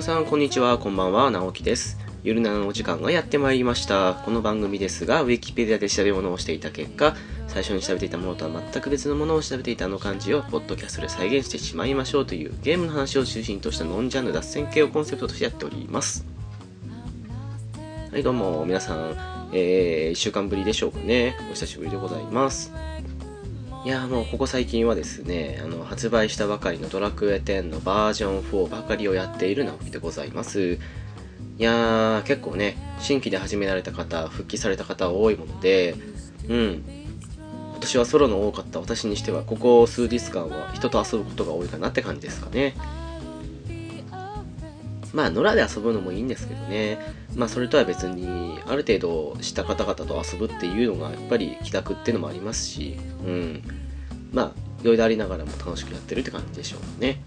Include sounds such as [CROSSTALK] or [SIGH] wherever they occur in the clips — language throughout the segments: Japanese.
皆さんこんにちは。こんばんは。直樹です。ゆるなのお時間がやってまいりました。この番組ですがウィキペディアで調べ物をしていた結果最初に調べていたものとは全く別のものを調べていたあの漢字をポッドキャストで再現してしまいましょう。というゲームの話を中心としたノンジャンル脱線系をコンセプトとしてやっております。はいどうも。皆さん、えー、1週間ぶりでしょうかね。お久しぶりでございます。いやもうここ最近はですねあの発売したばかりのドラクエ10のバージョン4ばかりをやっている直樹でございます。いやー結構ね新規で始められた方復帰された方多いものでうん。今年はソロの多かった私にしてはここ数日間は人と遊ぶことが多いかなって感じですかね。まあ野良で遊ぶのもいいんですけどね。まあそれとは別にある程度知った方々と遊ぶっていうのがやっぱり気楽っていうのもありますしうん。まあいろいろありながらも楽しくやってるって感じでしょうね。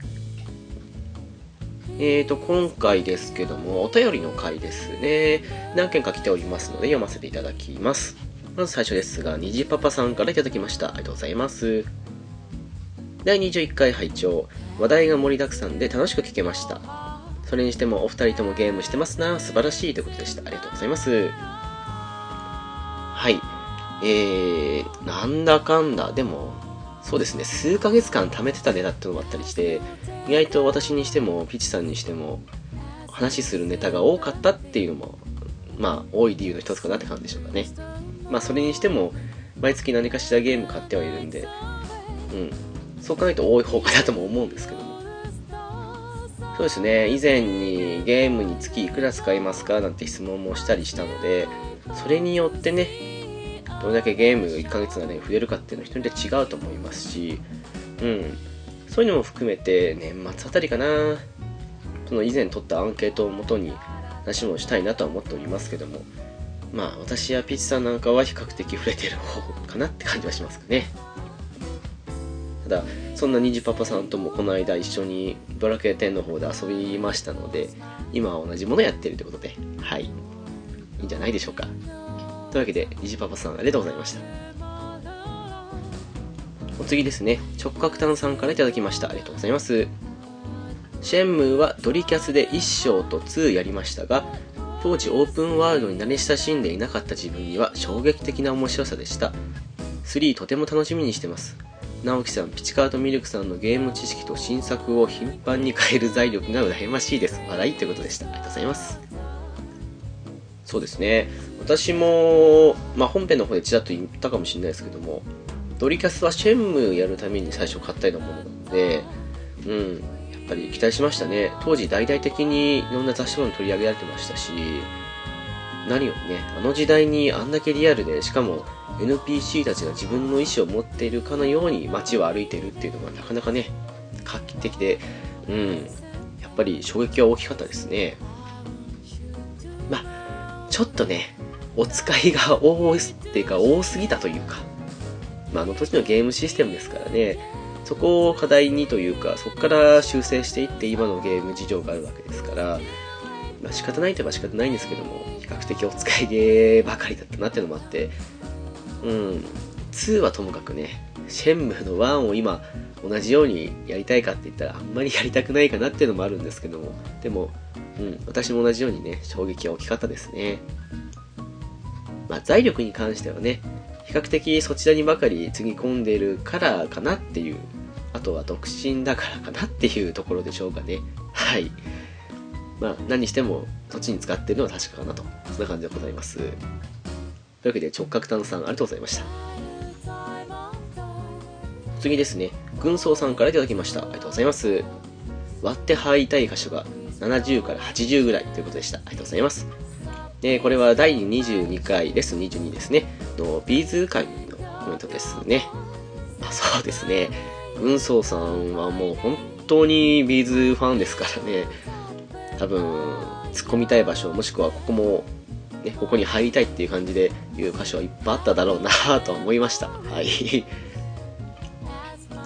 えーと今回ですけどもお便りの回ですね。何件か来ておりますので読ませていただきます。まず最初ですが、虹パパさんからいただきました。ありがとうございます。第21回拝聴。話題が盛りだくさんで楽しく聞けました。それにしてもお二人ともゲームしてますな。素晴らしいということでした。ありがとうございます。はい。えー、なんだかんだ、でも、そうですね、数ヶ月間貯めてたネタってのもあったりして、意外と私にしても、ピチさんにしても、話するネタが多かったっていうのも、まあ、多い理由の一つかなって感じでしょうかね。まあそれにしても毎月何かしらゲーム買ってはいるんで、うん、そう考えると多い方かなとも思うんですけどそうですね。以前にゲームに月いくら使いますか？なんて質問もしたりしたのでそれによってねどれだけゲーム1ヶ月の間に触れるかっていうのは人によって違うと思いますし、うん、そういうのも含めて年末あたりかな。その以前取ったアンケートをもとに話もしたいなとは思っておりますけどもまあ私やピッチさんなんかは比較的触れてる方かなって感じはしますかね。ただそんな虹パパさんともこの間一緒にドラクエ10の方で遊びましたので今は同じものやってるということではい。いいんじゃないでしょうか。というわけで虹パパさんありがとうございました。お次ですね。直角炭さんから頂きました。ありがとうございます。シェンムーはドリキャスで1章と2やりましたが当時オープンワールドに慣れ親しんでいなかった自分には衝撃的な面白さでした。3とても楽しみにしてます。直樹さんピチカートミルクさんのゲーム知識と新作を頻繁に変える財力が羨ましいです。笑いということでした。ありがとうございます。そうですね。私も、まあ、本編の方でちらっと言ったかもしれないですけどもドリキャスはシェンムやるために最初買ったようなものなのでうんやっぱり期待しましたね。当時大々的にいろんな雑誌とかに取り上げられてましたし何よりねあの時代にあんだけリアルでしかも NPC たちが自分の意思を持っているかのように街を歩いているっていうのがなかなかね画期的でうんやっぱり衝撃は大きかったですね。まあちょっとねお使いが多いっていうか多すぎたというかまああの時のゲームシステムですからねそこを課題にというか、そこから修正していって今のゲーム事情があるわけですから、まあ、仕方ないといえば仕方ないんですけども、比較的お使いゲーばかりだったなっていうのもあって、うん、2はともかくね、シェンムの1を今同じようにやりたいかって言ったらあんまりやりたくないかなっていうのもあるんですけども、でも、うん、私も同じようにね、衝撃は大きかったですね。まあ、財力に関してはね、比較的そちらにばかりつぎ込んでるからかなっていうあとは独身だからかなっていうところでしょうかね。はい。まあ何にしてもそっちに使ってるのは確かかなと。そんな感じでございます。というわけで直角炭さんありがとうございました。次ですね。軍曹さんから頂きました。ありがとうございます。割って入りたい箇所が70から80ぐらいということでした。ありがとうございます。でこれは第22回レッスン22ですね。のビーズ会のコメントですね。あそうですね。軍曹さんはもう本当にビーズファンですからね。多分突っ込みたい場所もしくはここもね、ここに入りたいっていう感じで言う箇所はいっぱいあっただろうなと思いました。[LAUGHS] はい。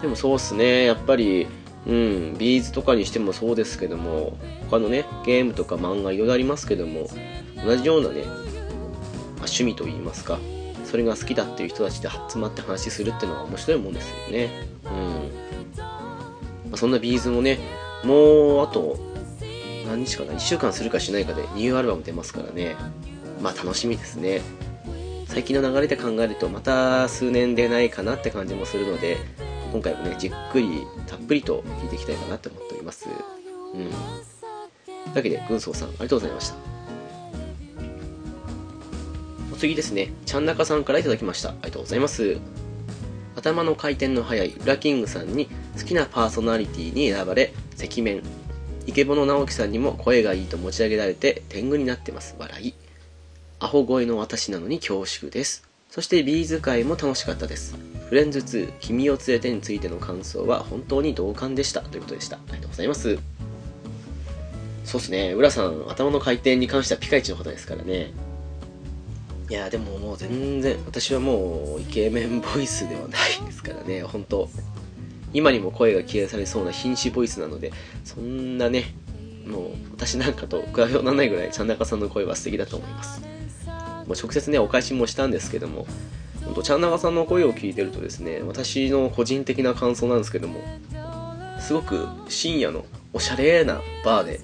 でもそうっすね、やっぱり、うん、 B'zとかにしてもそうですけども、他のね、ゲームとか漫画いろいろありますけども、同じようなね、まあ、趣味といいますか、それが好きだっていう人たちで集まって話するっていうのは面白いもんですよね。うん。まあ、そんな B'zもね、もうあと何日かな1週間するかしないかでニューアルバム出ますからねまあ楽しみですね。最近の流れで考えるとまた数年出ないかなって感じもするので今回もねじっくりたっぷりと聞いていきたいかなと思っております。うん。というわけで軍曹さんありがとうございました。お次ですね。ちゃんなかさんからいただきました。ありがとうございます。頭の回転の速い裏キングさんに好きなパーソナリティに選ばれ赤面。イケボの直樹さんにも声がいいと持ち上げられて天狗になってます。笑い。アホ声の私なのに恐縮です。そしてビーズ会も楽しかったです。フレンズ2君を連れてについての感想は本当に同感でした。ということでした。ありがとうございます。そうっすね。浦さん頭の回転に関してはピカイチの方ですからね。いやでももう全然私はもうイケメンボイスではないですからね。本当。今にも声が消えされそうな瀕死ボイスなのでそんなねもう私なんかと比べようならないぐらいちゃんなかさんの声は素敵だと思います。もう直接ねお返しもしたんですけども本当ちゃんなかさんの声を聞いてるとですね私の個人的な感想なんですけどもすごく深夜のおしゃれなバーで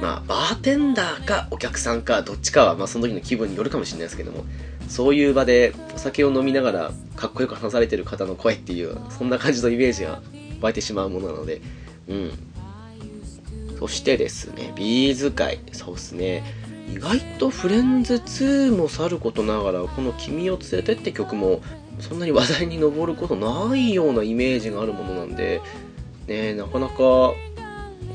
まあバーテンダーかお客さんかどっちかはまあその時の気分によるかもしれないですけどもそういう場でお酒を飲みながらかっこよく話されてる方の声っていうそんな感じのイメージが湧いてしまうものなのでうん。そしてですねビーズ界そうですね。意外とフレンズ2もさることながらこの「君を連れて」って曲もそんなに話題に上ることないようなイメージがあるものなんでねなかなかこ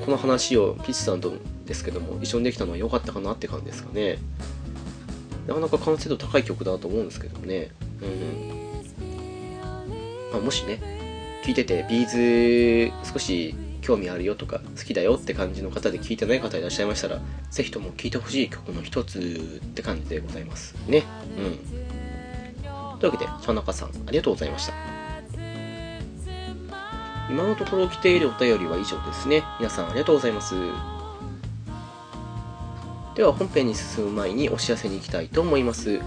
の話をピッチさんとですけども一緒にできたのは良かったかなって感じですかね。なかなか完成度高い曲だと思うんですけどもね。うん。まあ、もしね聴いててビーズ少し興味あるよとか好きだよって感じの方で聞いてない方いらっしゃいましたら是非とも聴いてほしい曲の一つって感じでございますね。うん。というわけで田中さんありがとうございました。今のところ来ているお便りは以上ですね。皆さんありがとうございます。では本編に進む前にお知らせに行きたいと思います。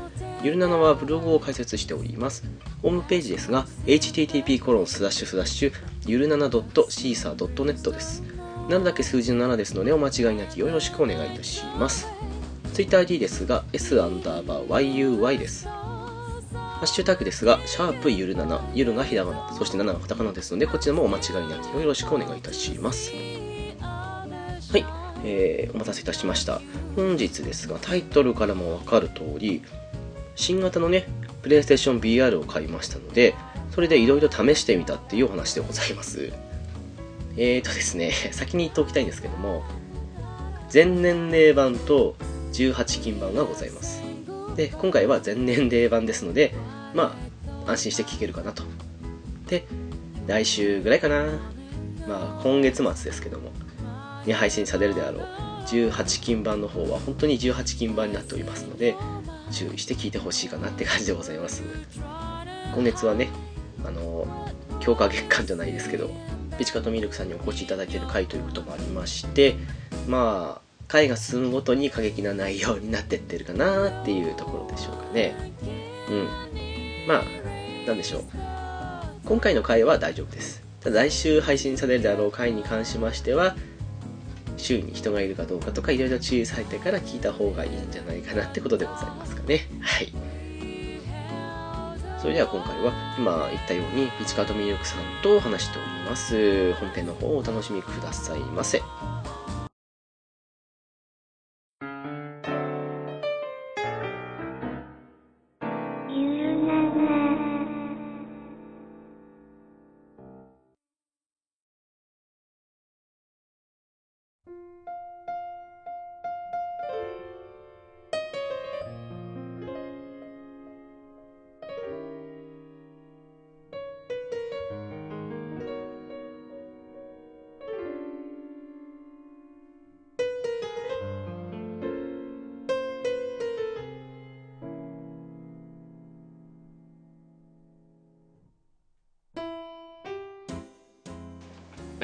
ゆるななはブログを開設しておりますホームページですが http コロンスラッシュスラッシュゆるなな .caesar.net です7だけ数字の7ですのでお間違いなきよろしくお願いいたします TwitterID ですが s アンダーバー yuy ですハッシュタグですが、シャープゆるなな、ゆるがひらがな、そして7がカタカナですので、こちらもお間違いなきよろしくお願いいたします。はい、えー、お待たせいたしました。本日ですが、タイトルからもわかる通り、新型のね、プレイステーション VR を買いましたので、それでいろいろ試してみたっていうお話でございます。[LAUGHS] えーとですね、[LAUGHS] 先に言っておきたいんですけども、全年齢版と18金版がございます。で、今回は全年齢版ですので、まあ、安心して聴けるかなと。で、来週ぐらいかな。まあ、今月末ですけども、に配信されるであろう18金版の方は本当に18金版になっておりますので、注意して聞いてほしいかなって感じでございます。今月はね、あの、強化月間じゃないですけど、ピチカとミルクさんにお越しいただいてる回ということもありまして、まあ、回が進むごとに過激な内容になってってるかなっていうところでしょうかね。うん。まあ、なんでしょう。今回の回は大丈夫です。ただ来週配信されるであろう回に関しましては、周囲に人がいるかどうかとかいろいろ注意されてから聞いた方がいいんじゃないかなってことでございますかね。はい。それでは今回は今言ったようにピチカートミルクさんと話しております。本編の方をお楽しみくださいませ。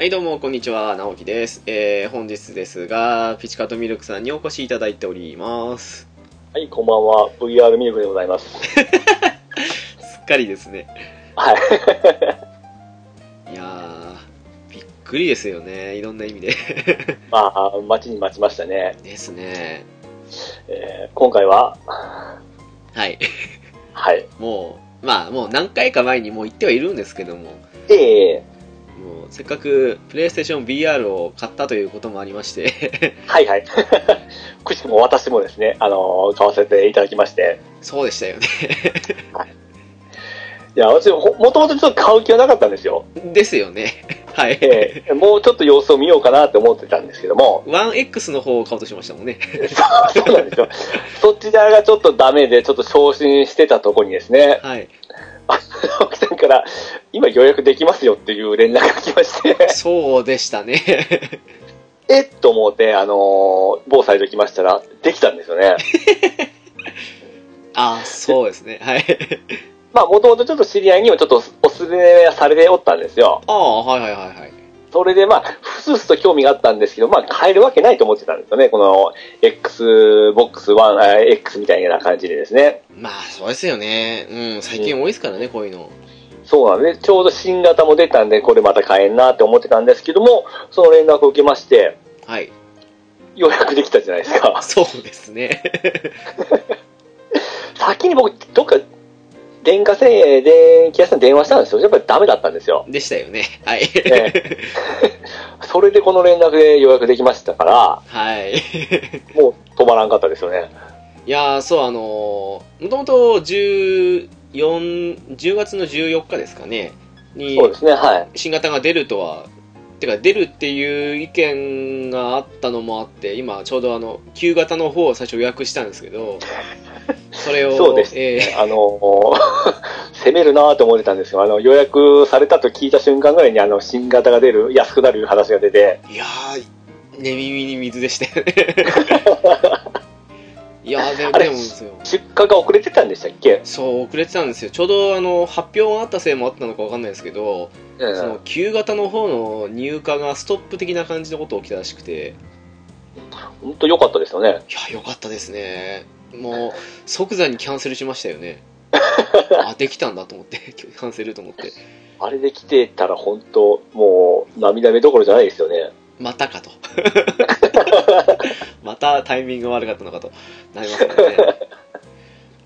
はい、どうも、こんにちは。直樹です。えー、本日ですが、ピチカートミルクさんにお越しいただいております。はい、こんばんは。VR ミルクでございます。[LAUGHS] すっかりですね。はい。[LAUGHS] いやー、びっくりですよね。いろんな意味で。[LAUGHS] まあ、待ちに待ちましたね。ですね。えー今回は、はい。はい。もう、まあ、もう何回か前にもう言ってはいるんですけども、ええもうせっかくプレイステーション VR を買ったということもありまして、はいはい。[LAUGHS] くしも私もですね、あのー買わせていただきまして。そうでしたよね。いや、私、ほもともとちょっと買う気はなかったんですよ。ですよね。はい。ええもうちょっと様子を見ようかなって思ってたんですけども、1X の方を買おうとしましたもんね。そうなんですよ。そちらがちょっとダメで、ちょっと昇進してたとこにですね、はい。奥さんから、今予約できますよっていう連絡が来まして、そうでしたね。[LAUGHS] えっと思って、あのー某サイト来ましたら、できたんですよね。あ [LAUGHS] あ、そうですね。はい。まあ、もともとちょっと知り合いにもちょっとおすすめされておったんですよ。ああ、はいはいはいはい。それでまあ、ふすふすと興味があったんですけど、まあ、買えるわけないと思ってたんですよね。この Xbox One、あ X みたいな感じでですね。まあ、そうですよね。うん、最近多いですからね、こういうの。そうなんで、ちょうど新型も出たんで、これまた買えんなって思ってたんですけども、その連絡を受けまして、はい。予約できたじゃないですか。[LAUGHS] そうですね。[LAUGHS] 先に僕、どっか、電化製品、電気屋さんに電話したんですよ。やっぱりダメだったんですよ。でしたよね。はい。え [LAUGHS] それでこの連絡で予約できましたから、はい。[LAUGHS] もう止まらんかったですよね。いやー、そう、あのー、もともと14、10月の14日ですかね、にそうですね、はい。新型が出るとは、てか出るっていう意見があったのもあって、今ちょうどあの、旧型の方を最初予約したんですけど、[LAUGHS] それを、そうですえあのー [LAUGHS] 攻めるなと思ってたんですよ。あの、予約されたと聞いた瞬間ぐらいに、あの、新型が出る、安くなる話が出て、ーいやー、寝耳に水でしたよね。[LAUGHS] いやー、でも、あれですよ。出荷が遅れてたんでしたっけ？そう、遅れてたんですよ。ちょうどあの、発表があったせいもあったのかわかんないですけど、うんその旧型の方の入荷がストップ的な感じのこと起きたらしくて、本当良かったですよね。いや、よかったですね。もう、即座にキャンセルしましたよね。[LAUGHS] あ、できたんだと思って、[LAUGHS] キャンセルと思って。あれで来てたら本当、もう、涙目どころじゃないですよね。またかと。[LAUGHS] またタイミングが悪かったのかとなりますからね。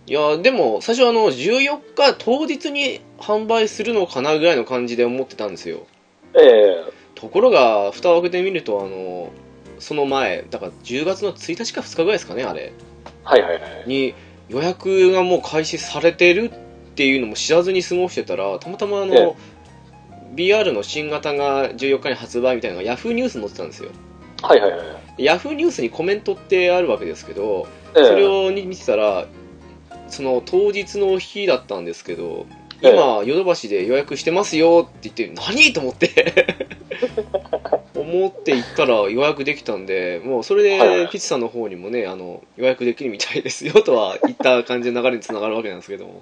いや、でも、最初あの、14日当日に販売するのかなぐらいの感じで思ってたんですよ。ええところが、蓋を開けてみると、あの、その前、だから10月の1日か2日ぐらいですかね、あれ。はいはいはい。に予約がもう開始されてるっていうのも知らずに過ごしてたらたまたまあの、え BR の新型が14日に発売みたいなのが Yahoo ニュースに載ってたんですよはいはいはい。で Yahoo ニュースにコメントってあるわけですけどええそれを見てたらその当日の日だったんですけどええ。今ヨドバシで予約してますよって言って何と思って。[LAUGHS] 思って行ったら予約できたんでもうそれでピッチさんの方にもねあの予約できるみたいですよとは言った感じの流れにつながるわけなんですけども。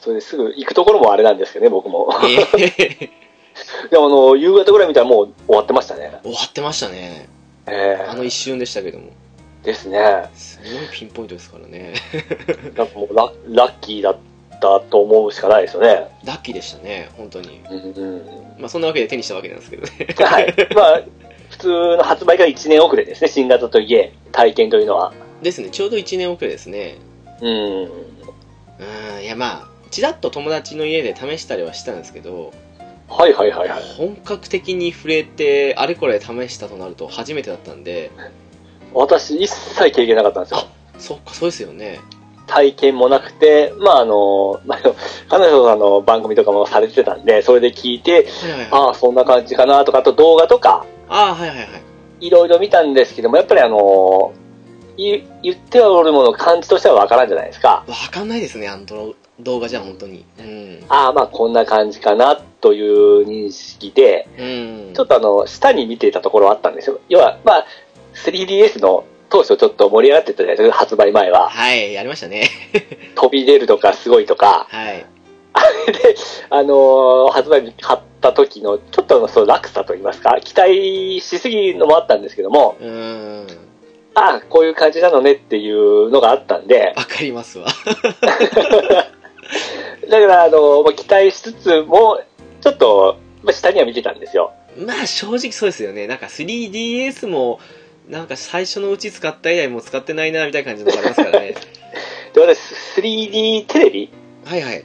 それです。ぐ行くところもあれなんですけどね、僕も。ええ。[LAUGHS] でもあの、夕方ぐらい見たらもう終わってましたね。終わってましたね。ええ。あの一瞬でしたけどもですね。すごいピンポイントですからね [LAUGHS] なんかもうララッキーだったと思うしかないですよね。ラッキーでしたね本当にうんうん。まあそんなわけで手にしたわけなんですけどねはい。まあ、普通の発売から1年遅れですね、新型といえ、体験というのは。ですねちょうど1年遅れですねうん。うんいやまあちらっと友達の家で試したりはしたんですけどはいはいはいはい。本格的に触れてあれこれ試したとなると初めてだったんで私、一切経験なかったんですよ。そっかそうですよね体験もなくて、まああの、まあ、[LAUGHS] 彼女さんの番組とかもされてたんで、それで聞いて、はいはいはいああ、そんな感じかなとか、あと動画とか、ああはいはいはいいろいろ見たんですけども、やっぱりあの、い言ってはおるもの感じとしてはわからんじゃないですか。わかんないですねあの動動画じゃ本当にうんああ、まあこんな感じかなという認識で、うんちょっとあの、下に見ていたところはあったんですよ。要は、まあ、3DS の当初ちょっと盛り上がってたじゃないですか、発売前は。はいやりましたね [LAUGHS] 飛び出るとかすごいとか。はい [LAUGHS] で、あのー発売日買った時の、ちょっとのその落差といいますか、期待しすぎのもあったんですけども、うんああ、こういう感じなのねっていうのがあったんで、わかりますわ [LAUGHS] だから、あのーまあ期待しつつも、ちょっと、まあ、下には見てたんですよ。まあ正直そうですよねなんか 3DS もなんか最初のうち使った以来もう使ってないなみたいな感じのがありますからね。[LAUGHS] で、私、3D テレビ。はいはい。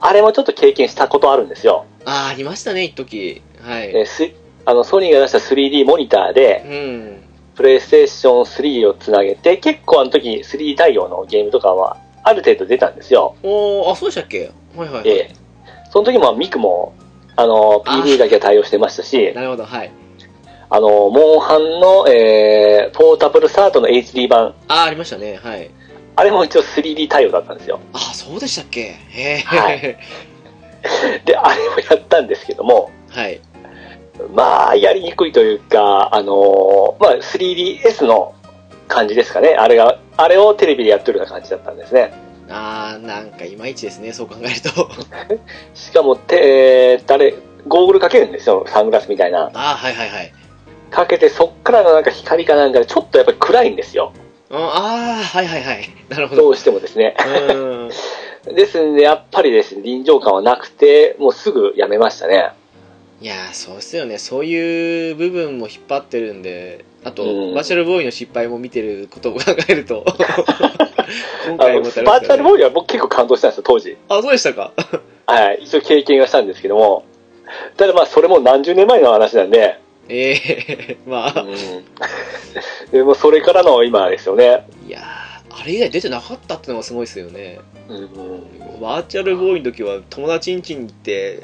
あれもちょっと経験したことあるんですよ。ああありましたね一時。はい、えースあの、ソニーが出した 3D モニターで、うん。プレイステーション3をつなげて、結構あの時 3D 対応のゲームとかは、ある程度出たんですよ。おーあそうでしたっけ？はいはい、はい。ええその時もミクも、あの、あ PV だけは対応してましたし、なるほどはいあの、モンハンの、えー、ポータブルサートの HD 版、ああありましたね。はい。あれも一応 3D 対応だったんですよ。あそうでしたっけ？へえはい。[LAUGHS] で、あれもやったんですけども、はい。まあ、やりにくいというか、あのまあ、3DS の感じですかね。あれが、あれをテレビでやってるような感じだったんですね。あーなんかいまいちですね。そう考えると。[LAUGHS] しかも、て、誰、ゴーグルかけるんですよ。サングラスみたいな。ああはいはいはいかけて、そっからのなんか光かなんかで、ちょっとやっぱり暗いんですよ。うんああはいはいはい [LAUGHS] なるほどどうしてもですね。うん [LAUGHS] ですんで、やっぱりですね、臨場感はなくて、もうすぐやめましたね。いやーそうですよねそういう部分も引っ張ってるんであと、うんバーチャルボーイの失敗も見てることを考えると [LAUGHS] 今あ回ものバーチャルボーイは僕結構感動したんですよ、当時。あそうでしたかはい。一応経験がしたんですけども。ただまあ、それも何十年前の話なんで、ええまあ、うん。[LAUGHS] でもそれからの今ですよね。いやーあれ以来出てなかったってのがすごいですよねうん。バーチャルボーイの時は友達ん家に行って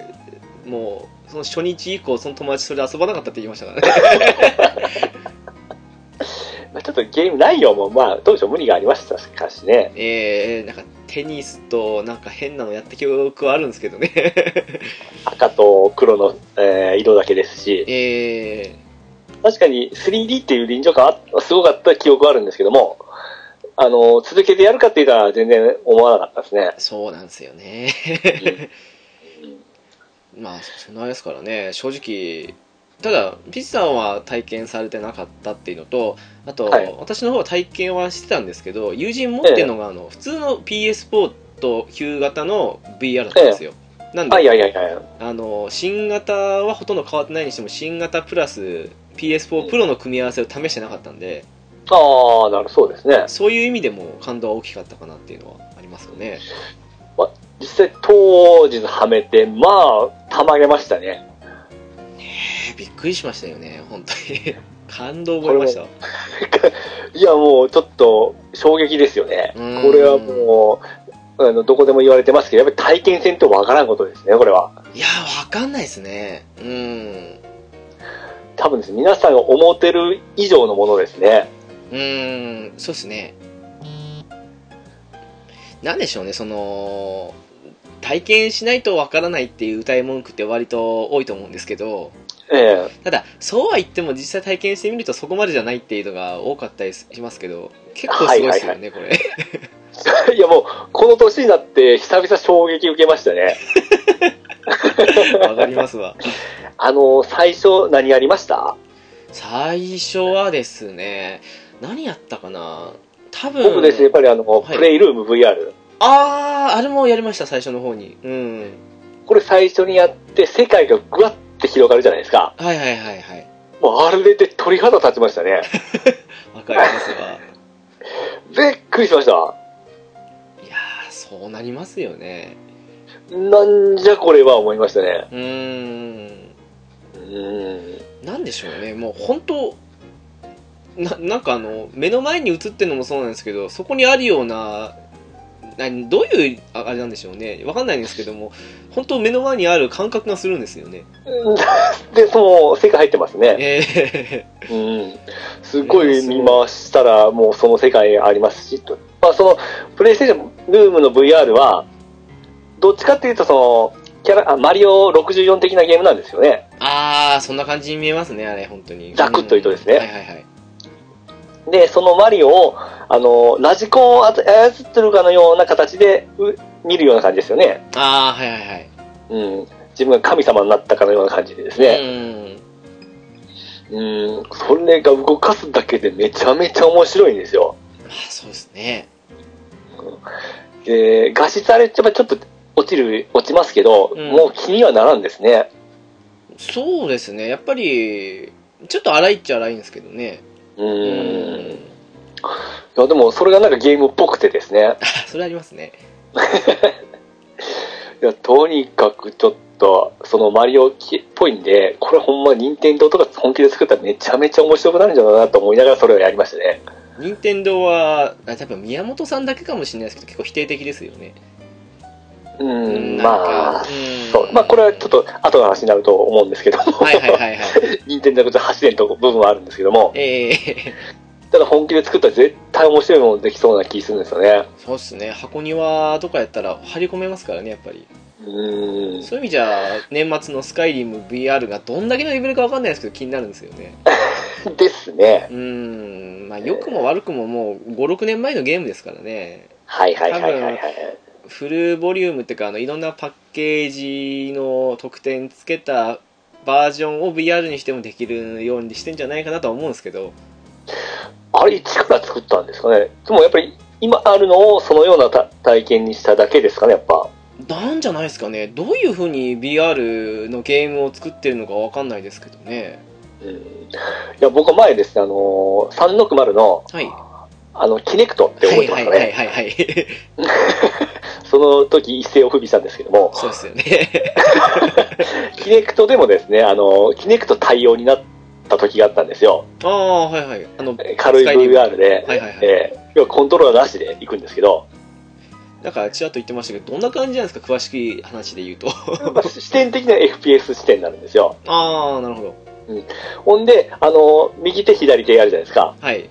もうその初日以降その友達それで遊ばなかったって言いましたからね [LAUGHS] まあちょっとゲーム内容もまあ、当初無理がありましたかしね。ええなんかテニスとなんか変なのやった記憶はあるんですけどね。赤と黒の、えー色だけですし、ええ確かに 3D っていう臨場感はすごかった記憶はあるんですけども、あの、続けてやるかって言ったら全然思わなかったですね。そうなんですよね。[LAUGHS] まあそんなあれですからね。正直ただピッチさんは体験されてなかったっていうのとあと、はい。私の方は体験はしてたんですけど友人持ってるのが、あの普通の PS4 と旧型の VR だったんですよ、なんで、あ、いやいやいやあの新型はほとんど変わってないにしても新型プラス PS4 プロの組み合わせを試してなかったんで、ああ、なるそうですね。そういう意味でも感動は大きかったかなっていうのはありますよね。実際当時のはめて、まあ、たまげましたね。えーびっくりしましたよね本当に感動を覚えました？いや、もうちょっと衝撃ですよね。うんこれはもう、あの、どこでも言われてますけど、やっぱり体験せんとわからんことですね、これは。いやーわかんないですねうん多分ですね、皆さんが思ってる以上のものですね。うーんそうですねなんでしょうねその体験しないとわからないっていう歌い文句って割と多いと思うんですけどええ。ただそうは言っても実際体験してみるとそこまでじゃないっていうのが多かったりしますけど結構すごいですよね、これ。[LAUGHS] いやもう、この年になって久々衝撃受けましたね。[LAUGHS] わかりますわ。あの、最初何やりました？最初はですね何やったかな？多分僕ですね、やっぱりあの、はい。プレイルーム VR。あああれもやりました最初の方に。うん。これ最初にやって、世界がぐわって広がるじゃないですか。はいはいはいはいもうあれで鳥肌立ちましたね。[LAUGHS] わかりますわ [LAUGHS] びっくりしました。いやーそうなりますよねなんじゃこれは思いましたね。うーんうーん。なんでしょうねもう本当ななんかあの目の前に映ってるのもそうなんですけどそこにあるような何どういうああれなんでしょうねわかんないんですけども本当目の前にある感覚がするんですよねで、その世界入ってますね。ええうん。すごい見回したら、もうその世界ありますし、と。まあ、その、プレイステーションルームの VR は、どっちかっていうと、その、キャラ、あマリオ64的なゲームなんですよね。ああそんな感じに見えますねあれ本当にザクッと言うとですねうんはいはいはいで、そのマリオを、あの、ラジコンを操ってるかのような形でう見るような感じですよね。ああはいはいはいうん。自分が神様になったかのような感じでですね。うん。それが動かすだけでめちゃめちゃ面白いんですよ。あそうですねで、画質あれ、ちょっと落ちる、落ちますけど、うんもう気にはならんですね。そうですね。やっぱり、ちょっと荒いっちゃ荒いんですけどね。うーん。いや、でもそれがなんかゲームっぽくてですね。あ、[LAUGHS] それありますね。[LAUGHS] いや、とにかくちょっと、そのマリオっぽいんで、これほんま任天堂とか本気で作ったらめちゃめちゃ面白くなるんじゃないかなと思いながらそれをやりましたね。任天堂は、あ多分宮本さんだけかもしれないですけど、結構否定的ですよね。うーん、まあ、そう。まあこれはちょっと後の話になると思うんですけども、はいはいはいはい。[LAUGHS] 任天堂と走れんと部分はあるんですけども、ええただ本気で作ったら絶対面白いものできそうな気するんですよね。そうっすね。箱庭とかやったら張り込めますからね、やっぱり。うーん。そういう意味じゃ、年末のスカイリム VR がどんだけのレベルかわかんないですけど気になるんですよね。[LAUGHS] ですね。うーん。まあ、良くも悪くももう5、6年前のゲームですからね。はいはいはいはいはい。フルボリュームっていうか、あの、いろんなパッケージの特典つけたバージョンを VR にしてもできるようにしてんじゃないかなとは思うんですけど。あれ、一から作ったんですかね?でもやっぱり今あるのをそのようなた体験にしただけですかね、やっぱ。なんじゃないですかね。どういう風に VR のゲームを作ってるのかわかんないですけどね。うん、いや、僕は前ですね、あのー、360の、はい。あの、キネクトってはい覚えてまはいすかね。はいはいはい。[LAUGHS] その時一世を不備したんですけども、そうですよね。[LAUGHS] キネクトでもですね、あの、キネクト対応になった時があったんですよ。ああ、はいはい。あの、軽い VR で、はいはいはい。えー要はコントローラーなしで行くんですけど、だから、ちらっと言ってましたけど、どんな感じなんですか？詳しい話で言うと。ま [LAUGHS] あ視点的な FPS 視点になるんですよ。ああ、なるほど。ほんで、あの、右手左手やるじゃないですか。はい。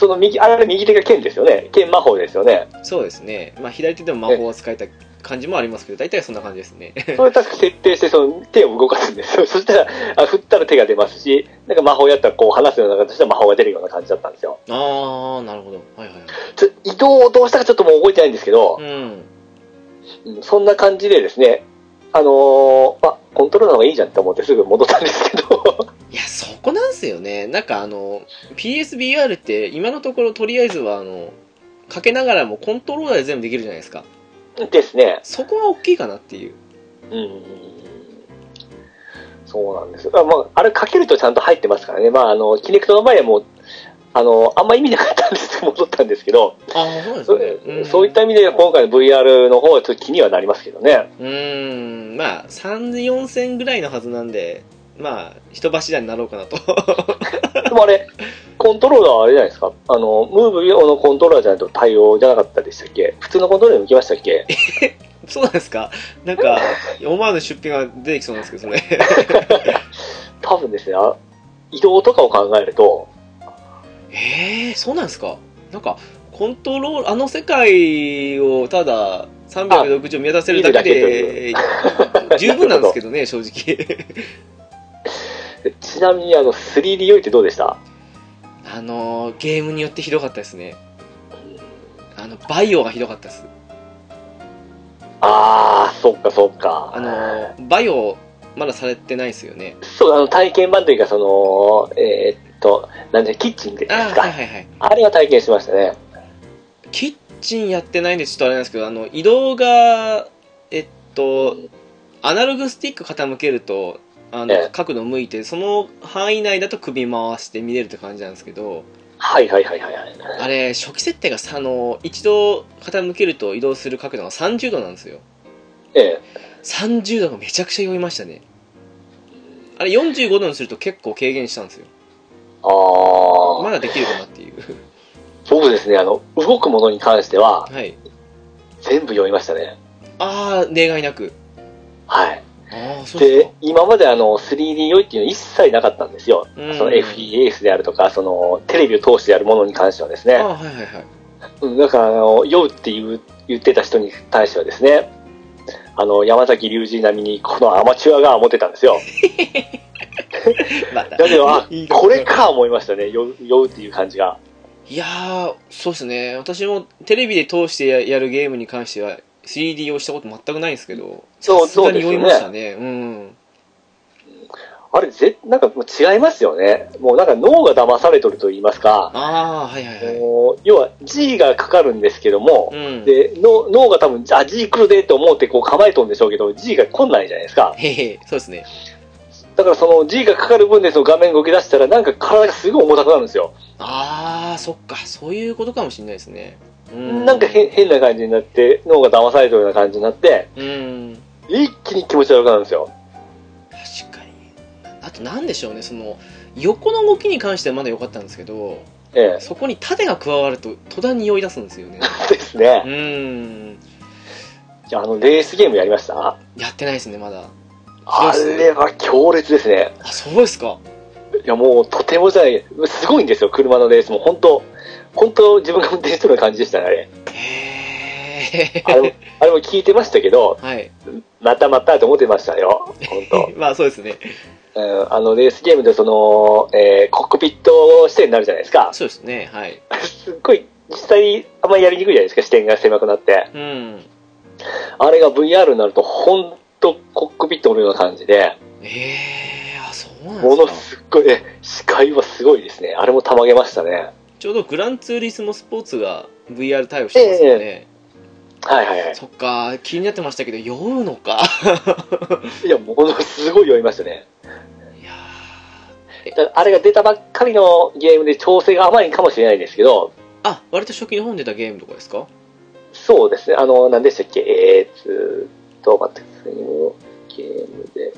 その右、あれ右手が剣ですよね。剣魔法ですよね。そうですね。まあ、左手でも魔法を使えた感じもありますけど、大体そんな感じですね。[LAUGHS] それ確か設定して、その手を動かすんですよ。[LAUGHS] そしたら、あ振ったら手が出ますし、なんか魔法やったらこう離すような形で魔法が出るような感じだったんですよ。ああ、なるほど。はいはいはい。移動をどうしたかちょっともう覚えてないんですけどう、ん。うんそんな感じでですね、あのーまあ、コントローラーの方がいいじゃんって思ってすぐ戻ったんですけど、いや、そこなんですよね。なんかあの、PSVR って今のところとりあえずはあの、かけながらもコントローラーで全部できるじゃないですか。ですね。そこは大きいかなっていう。うん。そうなんです。まあ、まあ、あれかけるとちゃんと入ってますからね。まあ、あの、キネクトの場合はもう、あの、あんま意味なかったんです戻ったんですけど、ああ、そうですそね。んそういった意味で今回の VR の方はちょっと気にはなりますけどね。うーん、まあ、3、4戦ぐらいのはずなんで、まあ、人柱になろうかなと。でもあれ、コントローラーはあれじゃないですか？あの、ムーブ用のコントローラーじゃないと対応じゃなかったでしたっけ？普通のコントローラーに向きましたっけ？そうなんですか？なんか、思わぬ出費が出てきそうなんですけど、それ。[LAUGHS] 多分ですね、あ移動とかを考えると、ええー、そうなんですか？なんか、コントロール、あの世界をただ360見渡せるだけで、十分なんですけどね、正直。[LAUGHS] ちなみにあの 3D 用意ってどうでした？あの、ゲームによってひどかったですね。あの、バイオがひどかったです。あー、そっかそっか。あの、バイオ、まだされてないですよね。そう、あの体験版というか、その、えーっと、なんで、キッチンですあ。はいはいはい。あれは体験しましたね。キッチンやってないんでちょっとあれなんですけど、あの、移動が、えっと、アナログスティック傾けると、あの、ええ角度向いて、その範囲内だと首回して見れるって感じなんですけど、はいはいはいはいはい。あれ、初期設定がさ、あの、一度傾けると移動する角度が30度なんですよ。ええ。30度がめちゃくちゃ酔いましたね。あれ45度にすると結構軽減したんですよ。あー、まだできるかなっていう。僕ですね、あの、動くものに関しては、はい。全部読みましたね。あー、例外なく。はい。で今まであの、3D 用意っていうのは一切なかったんですよ。うんその FES であるとか、その、テレビを通してやるものに関してはですね。はいはいはい。うん、だから、あの、酔うって言う言ってた人に対してはですね、あの、山崎隆二並みに、このアマチュアが思ってたんですよ。[LAUGHS] だけど、あここれか思いましたね、酔う酔うっていう感じが。いやー、そうですね。私もテレビで通してややるゲームに関しては 3D をしたこと全くないんですけど、そうそうですよねましたね。うん。あれ、ぜ、なんかもう違いますよね。もうなんか脳が騙されとると言いますか、あー、はいはいはい。要は G がかかるんですけども、うん。で、脳脳が多分、あ、G 来るでって思ってこう構えとんでしょうけど、G が来ないじゃないですか。へへ、そうですね。だだからその G がかかる分でその画面動き出したら、なんか体がすごい重たくなるんですよ。ああそっかそういうことかもしれないですねうんなんか変変な感じになって、脳が騙されてるような感じになって、うん一気に気持ち悪くなるんですよ。確かにあとなんでしょうねその横の動きに関してはまだ良かったんですけどええ。そこに縦が加わると途端に酔い出すんですよね [LAUGHS] ですねう。んじゃあ、あの、レースゲームやりました？やってないですねまだあれは強烈ですね。あそうですかいや、もう、とてもじゃない、すごいんですよ、車のレースも。本当本当自分が運転してるような感じでしたね、あれ。へあれ [LAUGHS] あれも聞いてましたけど、はいまたまたと思ってましたよ。本当 [LAUGHS] まあそうですねうん、あの、レースゲームでその、えーコックピット視点になるじゃないですか。そうですねはい [LAUGHS] すっごい、実際、あんまりやりにくいじゃないですか、視点が狭くなって。うんあれが VR になると、本当コックピットのような感じで、ええあそうなんものですかすっごい、え、視界はすごいですね。あれもたまげましたね。ちょうどグランツーリスモスポーツが VR 対応してますよね、はいはいはい。そっか気になってましたけど酔うのか [LAUGHS] いや、ものすごい酔いましたね。いやあれが出たばっかりのゲームで調整が甘いかもしれないですけど、ーあ割と初期の方に出たゲームとかですか？そうですね。あの、何でしたっけ？えー、つーと、待って。ゲームで。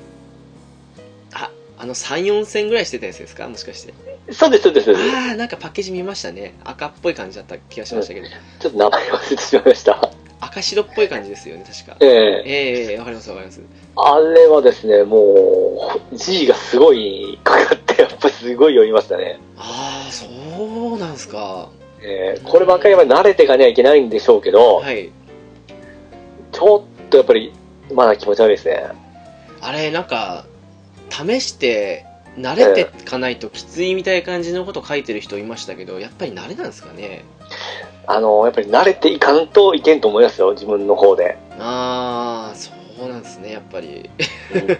ああの34戦ぐらいしてたやつですか？もしかして。そうです、そうです。ああなんかパッケージ見ましたね。赤っぽい感じだった気がしましたけど、ちょっと名前忘れてしまいました。赤白っぽい感じですよね確か。ええ。ええわかりますわかります。あれはですね、もう、G がすごいかかって、やっぱすごい酔いましたね。ああそうなんすか。えーこればっかりは慣れていかにはいけないんでしょうけど、はい。ちょっとやっぱり、まだ気持ち悪いですね。あれなんか試して慣れていかないときついみたいな感じのこと書いてる人いましたけどやっぱり慣れなんですかね？あの、やっぱり慣れていかんといけんと思いますよ、自分の方で。ああそうなんですねやっぱり。うん。だ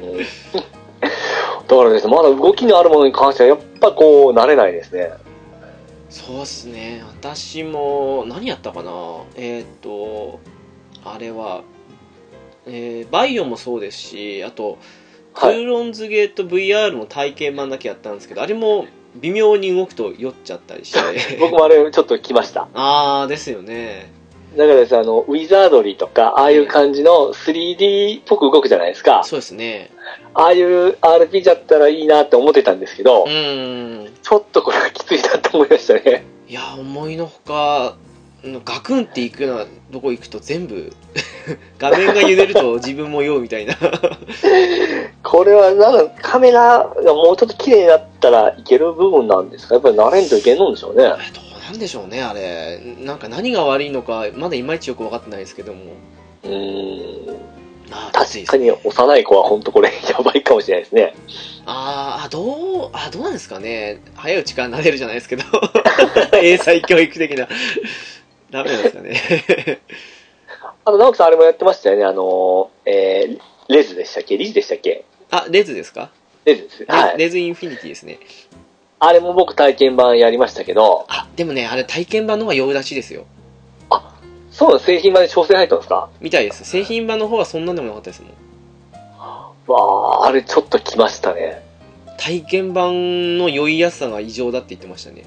からですね、まだ動きのあるものに関しては、やっぱこう、慣れないですね。そうっすね。私も何やったかな？えーっ、とあれはえーバイオもそうですしあとクはいーロンズゲート VR も体験版だけやったんですけどあれも微妙に動くと酔っちゃったりして [LAUGHS] 僕もあれちょっと来ました。ああですよねだからですね、あの、ウィザードリーとか、ああいう感じの 3D っぽく動くじゃないですか。そうですねああいう RPG だったらいいなって思ってたんですけど、うーんちょっとこれはきついなと思いましたね。いや思いのほかガクンっていくようなとこ行くと全部 [LAUGHS] 画面が揺れると自分も酔うみたいな。[LAUGHS] これはなんかカメラがもうちょっと綺麗になったらいける部分なんですか？やっぱり慣れんといけんのんでしょうね。えどうなんでしょうねあれ。なんか何が悪いのかまだいまいちよく分かってないですけども。うーん。確かに幼い子は本当これやばいかもしれないですね。あーあどうあどうなんですかね。早いうちから慣れるじゃないですけど。[LAUGHS] 英才教育的なダメなんですかね。[LAUGHS] あと、直樹さんあれもやってましたよね。あの、えー、レズでしたっけ？リズでしたっけ？あレズですか、レズです。はい。レズインフィニティですね。あれも僕体験版やりましたけど、あでもねあれ体験版の方が酔うらしいですよ。そう製品版で調整入ったんですか？みたいです。製品版の方はそんなんでもなかったですもん。わあ、あれちょっと来ましたね。体験版の酔いやすさが異常だって言ってましたね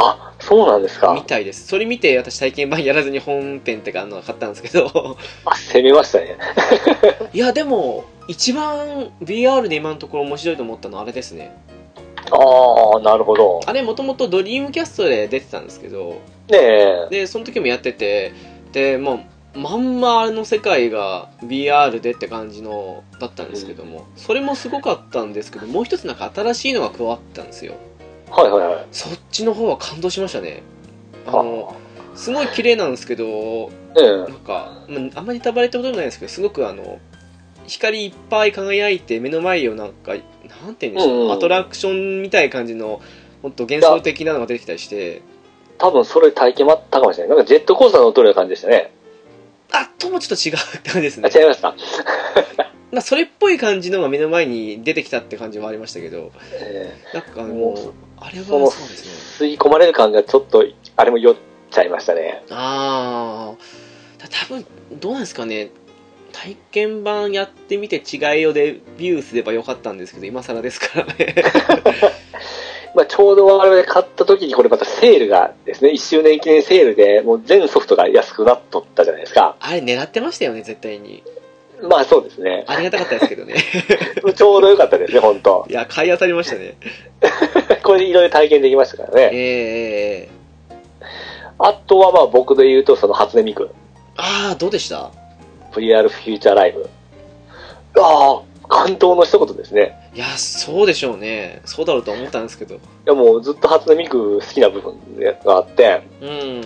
あ、そうなんですみかたいです。それ見て私体験版やらずに本編ってかあの買ったんですけど。あ、攻めましたね。[LAUGHS] いやでも一番 VR で今のところ面白いと思ったのはあれですね。ああ、なるほど。あれもともとドリームキャストで出てたんですけど。ねえ。でその時もやってて。でまあまんまあれの世界が VR でって感じのだったんですけども、それもすごかったんですけどもう一つなんか新しいのが加わったんですよはいはいはい。そっちの方は感動しましたねあのすごい綺麗なんですけどえなんか、まあ、あんまりネタバレってことないですけどすごくあの光いっぱい輝いて目の前をなんかなんて言うんでしょう、うんうんアトラクションみたいな感じの本当幻想的なのが出てきたりして多分それ体験もあったかもしれない。なんかジェットコースター乗っとるような感じでしたね。あともちょっと違う感じですあ、ね違いました。[LAUGHS] まあ、それっぽい感じのが目の前に出てきたって感じはありましたけどえなんかあのあれはーそのそうですね吸い込まれる感がちょっと、あれも酔っちゃいましたね。ああ多分どうなんですかね体験版やってみて違いをデビューすればよかったんですけど、今更ですからね。[LAUGHS] まあ、ちょうど我々買った時にこれまたセールがですね、1周年記念セールでもう全ソフトが安くなっとったじゃないですか。あれ狙ってましたよね、絶対に。まあそうですね。ありがたかったですけどね。[LAUGHS] ちょうどよかったですね、本当いや、買い当たりましたね。[LAUGHS] これでいろいろ体験できましたからね。ええあとはまあ僕で言うとその初音ミク。ああ、どうでした？VR フューチャーライブ。ああ、感動の一言ですね。いや、そうでしょうね。そうだろうと思ったんですけど。いやもうずっと初音ミク好きな部分があって、うん。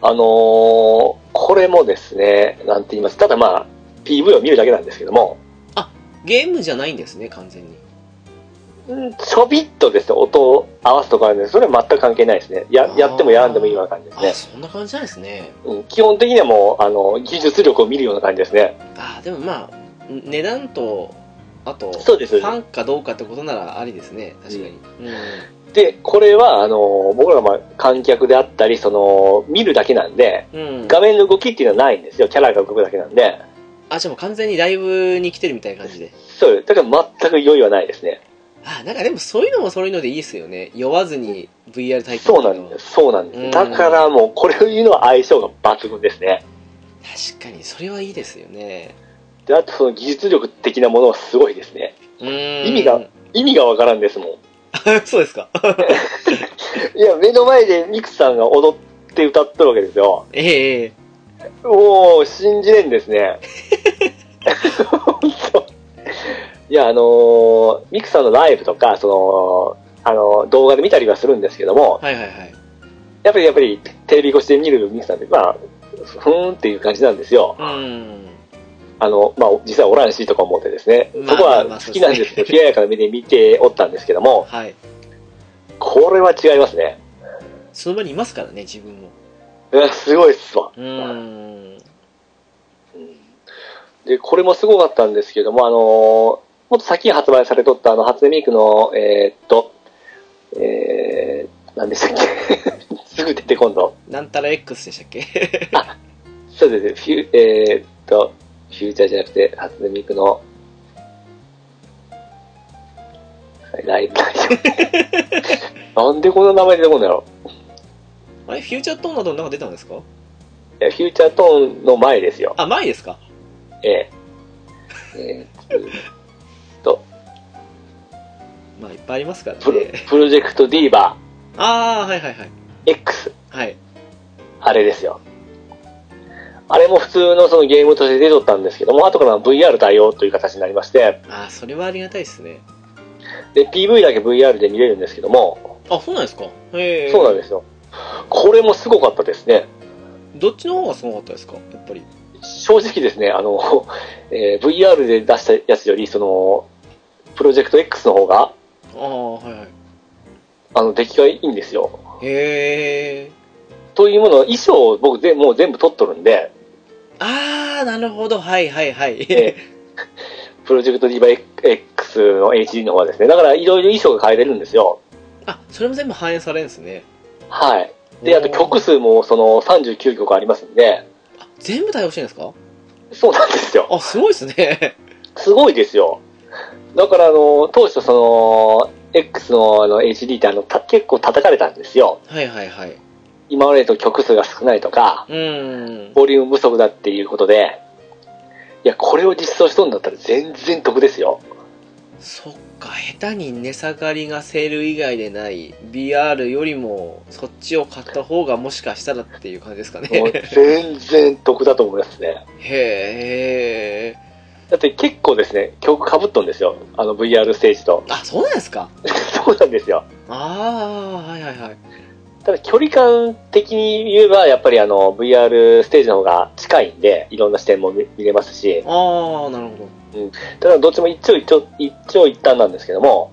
あのーこれもですね、なんて言います。ただまあ、PV を見るだけなんですけども、ゲームじゃないんですね、完全に。うんちょびっとですね、音を合わすとかあるんですそれは全く関係ないですね。や、やってもやらんでもいいような感じですあ、ね。そんな感じなんですね。うん、基本的にはもう、あの、技術力を見るような感じですね。あでもまあ、値段と、あと、そうですファンかどうかってことならありですね、確かに。で、これは、あの、僕らまあ観客であったり、その、見るだけなんで、うん。うん。画面の動きっていうのはないんですよ。キャラが動くだけなんで。あ、じゃあもう完全にライブに来てるみたいな感じで。そう。だから全く酔いはないですね。あ、なんかでもそういうのもそういうのでいいですよね。酔わずに VR 体験そうなんです。そうなんです。うんだからもう、これを言うのは相性が抜群ですね。確かに、それはいいですよね。で、あとその技術力的なものはすごいですね。うーん。意味が意味がわからんですもん。[LAUGHS] そうですか。[LAUGHS] いや、目の前でミクさんが踊って歌ってるわけですよ。ええええおー、信じれんですね。本 [LAUGHS] 当いや、あのーミクさんのライブとか、その、あの、動画で見たりはするんですけども、はいはいはい。やっぱり、やっぱり、テレビ越しで見るミクさんって、まあ、ふーんっていう感じなんですよ。うん。あの、まあ、実際おらんしとか思ってですね。まあそこは好きなんですけど、冷ややかな目で見ておったんですけども、はい。これは違いますね。その場にいますからね、自分も。いやすごいっすわ。うーん。で、これもすごかったんですけども、あのーもっと先に発売されとったあの、初音ミクの、えーっと、えー、何でしたっけ？[LAUGHS] すぐ出てこんの。なんたら X でしたっけ？そうですフュえーっと、フューチャーじゃなくて、初音ミクの、はいライブ。[LAUGHS] なんでこんな名前出てこんのやろあれ、フューチャートーナメントの中出たんですか？いや、フューチャートーンの前ですよ。あ、前ですか？えええーっと、[LAUGHS] まあ、いっぱいありますからプロね。プロジェクトディーバああ、はいはいはい。ー X。はい。あれですよ。あれも普通のそのゲームとして出とったんですけども、後から VR 対応という形になりまして、ああ、それはありがたいですね。で、PV だけ VR で見れるんですけども、あ、そうなんですか？へえ。。そうなんですすよ。これもすごかったですね。どっちの方がすごかったですか？やっぱり。正直ですね、あの、[LAUGHS] えー VR で出したやつより、その、プロジェクト X の方が、ああ、はいはい。あの、出来がいいんですよ。へえ。というもの、衣装を僕ぜもう全部撮っとるんで、ああ、なるほど。はいはいはい。えプロジェクトディーバー X の HD の方はですね、だからいろいろ衣装が変えれるんですよ。あ、それも全部反映されるんですね。はい。で、あと曲数もその39曲ありますんで、あ全部対応してるんですか？そうなんですよ。あ、すごいですね。すごいですよ。だからあの、当初その、X のあの HD ってあの、た結構叩かれたんですよ。はいはいはい。今までと曲数が少ないとか、うーん。ボリューム不足だっていうことで、いや、これを実装しとんだったら全然得ですよ。そっか、下手に値下がりがセール以外でない BR よりもそっちを買った方がもしかしたらっていう感じですかね。全然得だと思いますね。へえ。だって結構ですね、曲被っとんですよ。あの VR ステージと。あ、そうなんですか？[LAUGHS] そうなんですよ。ああ、はいはいはい。ただ距離感的に言えば、やっぱりあの VR ステージの方が近いんで、いろんな視点も見見れますし、ああ、なるほど。ただどっちも一長一長一長一短なんですけども。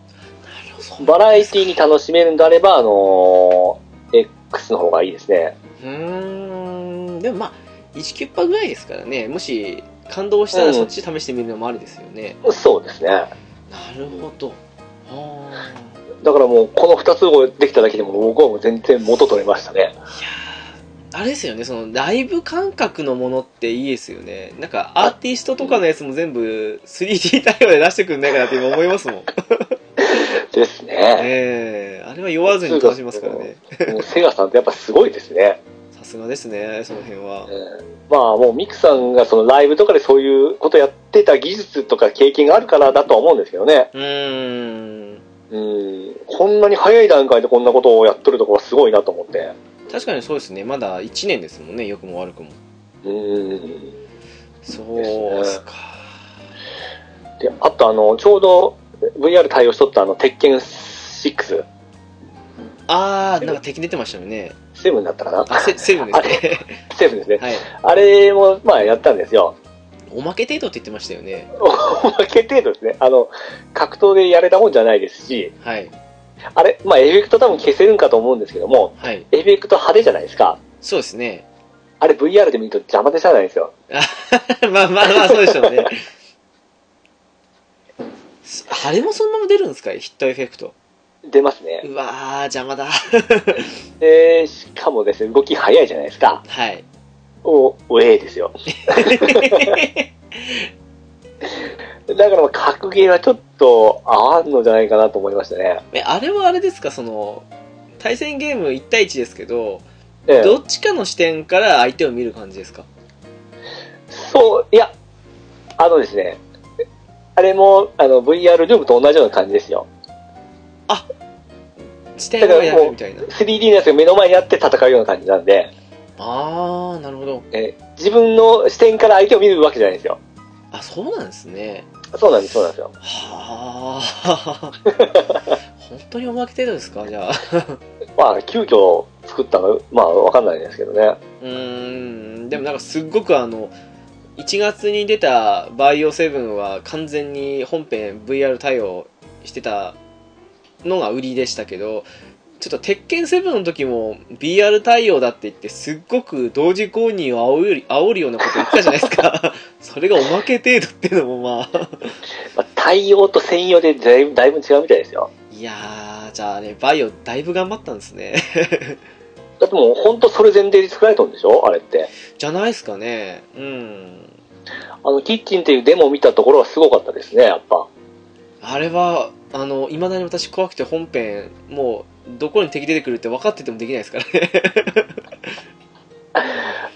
バラエティに楽しめるんであれば、あの X の方がいいですね。うーん。でもまあ、1キュッパぐらいですからね。もし感動したらそっち試してみるのもありですよね。そうですね。なるほど。あだからもうこの二つをできただけでも僕はもう全然元取れましたね。あ。いやあれですよねそのライブ感覚のものっていいですよねなんかアーティストとかのやつも全部 3D 対応で出してくんないかなって今思いますもんですね。ええあれは酔わずに楽しみますからねもうセガさんってやっぱすごいですね。さすがですねその辺はえーまあもうミクさんがそのライブとかでそういうことやってた技術とか経験があるからだとは思うんですけどね。うーんうん。こんなに早い段階でこんなことをやっとるところはすごいなと思って。確かにそうですね。まだ1年ですもんね。良くも悪くも。うん。そうっすか。で、あとあの、ちょうど VR 対応しとったあの、鉄拳6、ああなんか敵出てましたよね。7だったかな？あセセブンですね。7ですね。はい。あれも、まあやったんですよ。おまけ程度って言ってましたよね。おまけ程度ですね。あの、格闘でやれたもんじゃないですし、はいあれ、まあエフェクト多分消せるんかと思うんですけども、はいエフェクト派手じゃないですか。そうですねあれ VR で見ると邪魔でしゃあないんですよ。[LAUGHS] まあまあまあそうでしょうね [LAUGHS] あれもそのまま出るんですか？ヒットエフェクト出ますね。うわー邪魔だで、しかもですね、動き早いじゃないですか。はいお、おええですよ。[LAUGHS] [LAUGHS] だからまあ格ゲーはちょっと合わんのじゃないかなと思いましたね。えあれはあれですか？その対戦ゲーム1対1ですけどええどっちかの視点から相手を見る感じですか？そう、いや、あのですね、あれもあの VR ルームと同じような感じですよ。視点をやるみたいな 3D のやつが目の前にあって戦うような感じなんで、ああなるほどえー自分の視点から相手を見るわけじゃないんですよ。あそうなんですね。そうなんです、そうなんですよ。はあ。[LAUGHS] 本当におまけ程度ですか？じゃあ。[LAUGHS] まあ、急遽作ったのまあ、わかんないですけどね。うーん。でもなんかすっごくあの1月に出たバイオ7は完全に本編 VR 対応してたのが売りでしたけどちょっと鉄拳7の時も BR 対応だって言ってすっごく同時購入を煽る煽るようなこと言ってたじゃないですか [LAUGHS] それがおまけ程度っていうのもまあ [LAUGHS] まあ、対応と専用でだいぶだいぶ違うみたいですよ。いやーじゃあねバイオだいぶ頑張ったんですね [LAUGHS] だってもう本当それ前提で作られたんでしょ？あれって。じゃないですかねうんあの、キッチンっていうデモを見たところはすごかったですね、やっぱ。あれはあのいまだに私怖くて本編もうどこに敵出てくるって分かっててもできないですからね [LAUGHS]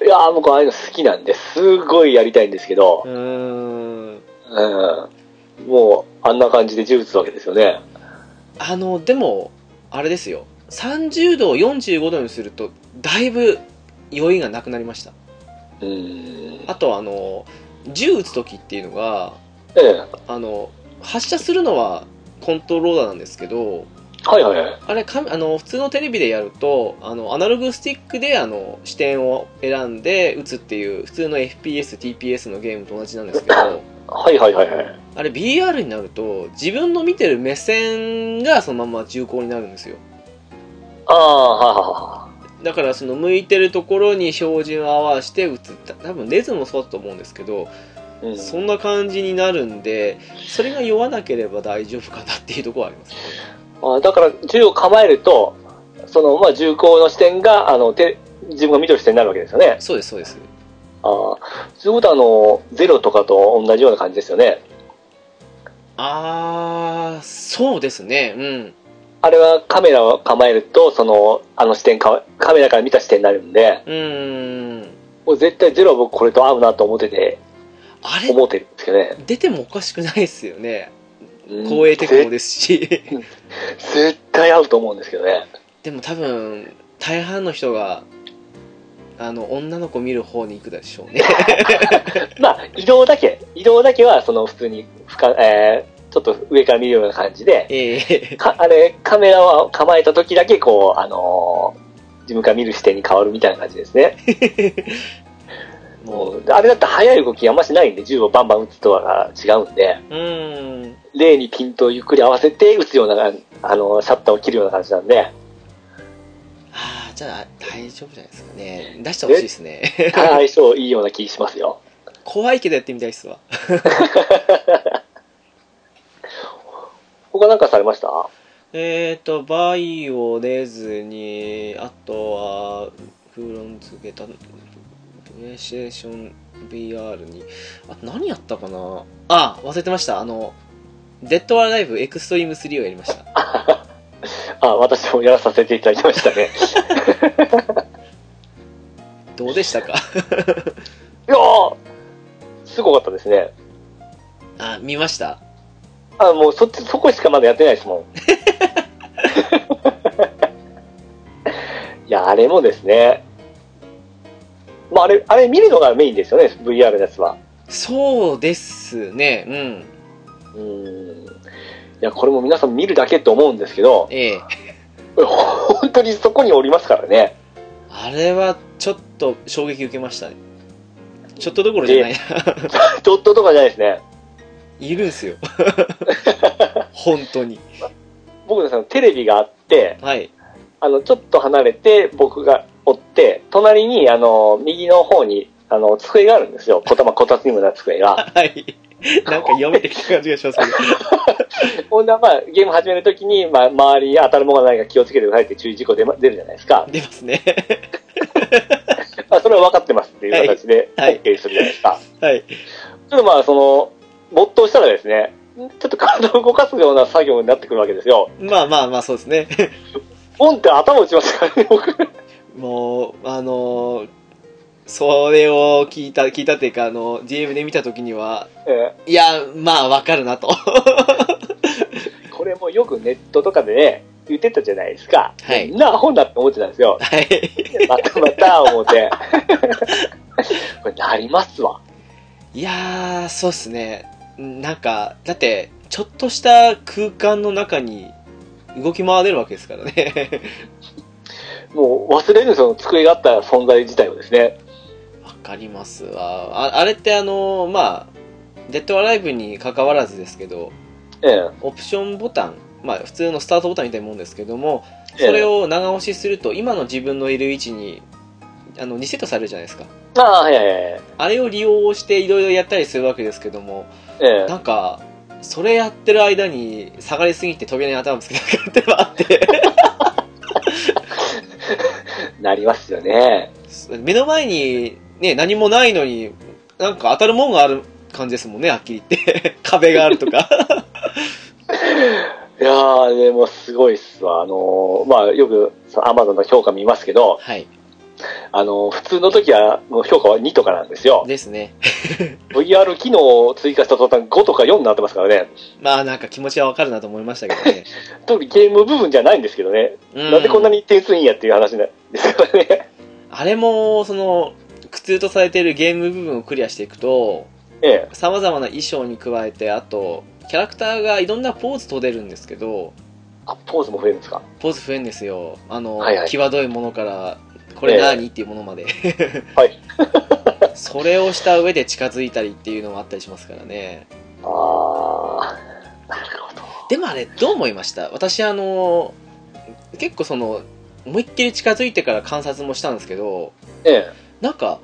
いやー僕ああいうの好きなんで、すごいやりたいんですけどう、ーんうん。もう、あんな感じで銃撃つわけですよね。あのでもあれですよ30度を45度にするとだいぶ酔いがなくなりましたうーん。あとあの銃撃つ時っていうのがええ。あの発射するのはコントローラーなんですけどはいはいはい。あれかあの普通のテレビでやるとあのアナログスティックであの視点を選んで撃つっていう普通の FPS、TPS のゲームと同じなんですけどはいはいはいはい。あれ BR になると自分の見てる目線がそのまま銃口になるんですよああ、はははだからその向いてるところに標準を合わせて撃つた多分レズもそうだと思うんですけどうん。そんな感じになるんでそれが酔わなければ大丈夫かなっていうところはありますねあだから銃を構えると、その、まあ、銃口の視点が、あの、て自分が見てる視点になるわけですよね。そうですそうですああ。そういうことは、あの、ゼロとかと同じような感じですよね。あーそうですねうんあれはカメラを構えると、その、あの視点か、カメラから見た視点になるんで、うーんもう絶対ゼロは僕これと合うなと思ってて、あれ？思ってるんですけどね。出てもおかしくないですよねうん光栄テクノですし [LAUGHS] 絶対合うと思うんですけどね。でも多分大半の人があの女の子見る方に行くでしょうね [LAUGHS] まあ、移動だけ、移動だけは、その普通に、ふか、えー、ちょっと上から見るような感じで、ええかあれ、カメラを構えた時だけ、こう、あのー自分から見る視点に変わるみたいな感じですね。[LAUGHS] もうあれだって速い動きあんましないんで、銃をバンバン撃つとは違うんで、うーん。例にピントをゆっくり合わせて撃つような、あの、シャッターを切るような感じなんで、ああじゃあ大丈夫じゃないですかね。出してほしいですね。[LAUGHS] 相性いいような気しますよ。怖いけどやってみたいっすわ。[LAUGHS] 他なんかされました？えっ、ー、とバイオ出ずにあとはプロンズゲタプレイステーション VR にあと何やったかな？あ忘れてましたあのデッドアライブエクストリーム3をやりました [LAUGHS] あ、私もやらさせていただきましたね。[LAUGHS] どうでしたか？[LAUGHS] いやーすごかったですね。あ見ました？あ、もうそっち、そこしかまだやってないですもん。いや、あれもですね。まあ、あれ、あれ見るのがメインですよね、VR のやつは。そうですね。うん。うーん。いや、これも皆さん見るだけと思うんですけど、ええ。本当にそこにおりますからね。あれはちょっと衝撃受けましたね。ちょっとどころじゃない。な [LAUGHS] ちょっととかじゃないですね。いるんすよ。[LAUGHS] 本当に。僕のそのテレビがあって、はい。あの、ちょっと離れて僕がおって、隣に、あの、右の方に、あの、机があるんですよ。こたま、こたつにもな机が。[LAUGHS] はいなんか読めてきた感じがしますけど [LAUGHS] ほんで、まあ、ゲーム始めるときに、まあ、周りに当たるものがないか気をつけてくださいって注意事項出ま出るじゃないですか。出ますね [LAUGHS] まあ、それは分かってますっていう形で、はい OK するじゃないですか。はいちょっとまあ、その、没頭したらですね、ちょっと体を動かすような作業になってくるわけですよ。まあまあまあそうですねポンって頭打ちましたからね、僕。もうあのーそれを聞いた聞いたっていうかあの DM で見た時にはえいやまあわかるなとー [LAUGHS] これもよくネットとかでね、言ってたじゃないですか。はいなアホだって思ってたんですよ。はいまたまた思って。[LAUGHS] これなりますわ。いやーそうっすねなんかだってちょっとした空間の中に動き回れるわけですからねもう忘れるんですよ、机があった存在自体をですね。わかりますわああれってあのまあデッドアライブに関わらずですけどええ。オプションボタンまあ普通のスタートボタンみたいなもんですけどもええそれを長押しすると今の自分のいる位置にあのリセットされるじゃないですかああ、はいはいはい。あれを利用していろいろやったりするわけですけどもええ。なんかそれやってる間に下がりすぎて扉に頭ぶつけたかってのがあって [LAUGHS] なりますよね。目の前にね何もないのになんか当たるもんがある感じですもんねはっきり言って [LAUGHS] 壁があるとか [LAUGHS] いやー、でもすごいっすわ。あのーまあ、よく、アマゾンの評価見ますけど、はいあのー普通の時は、の評価は2とかなんですよ。ですね [LAUGHS] VR 機能を追加した途端5とか4になってますからね。まあなんか気持ちはわかるなと思いましたけどね [LAUGHS] 特にゲーム部分じゃないんですけどね。うなんでこんなに点数いいんやっていう話なんですからね。[LAUGHS] あれもその苦痛とされているゲーム部分をクリアしていくとええ。さまざまな衣装に加えてあとキャラクターがいろんなポーズ取れるんですけどあ、ポーズも増えるんですか？ポーズ増えるんですよあの、はいはい際どいものからこれ何、っていうものまではいそれをした上で近づいたりっていうのもあったりしますからねあー、なるほど。でもあれどう思いました？私あの結構その思いっきり近づいてから観察もしたんですけどえなんか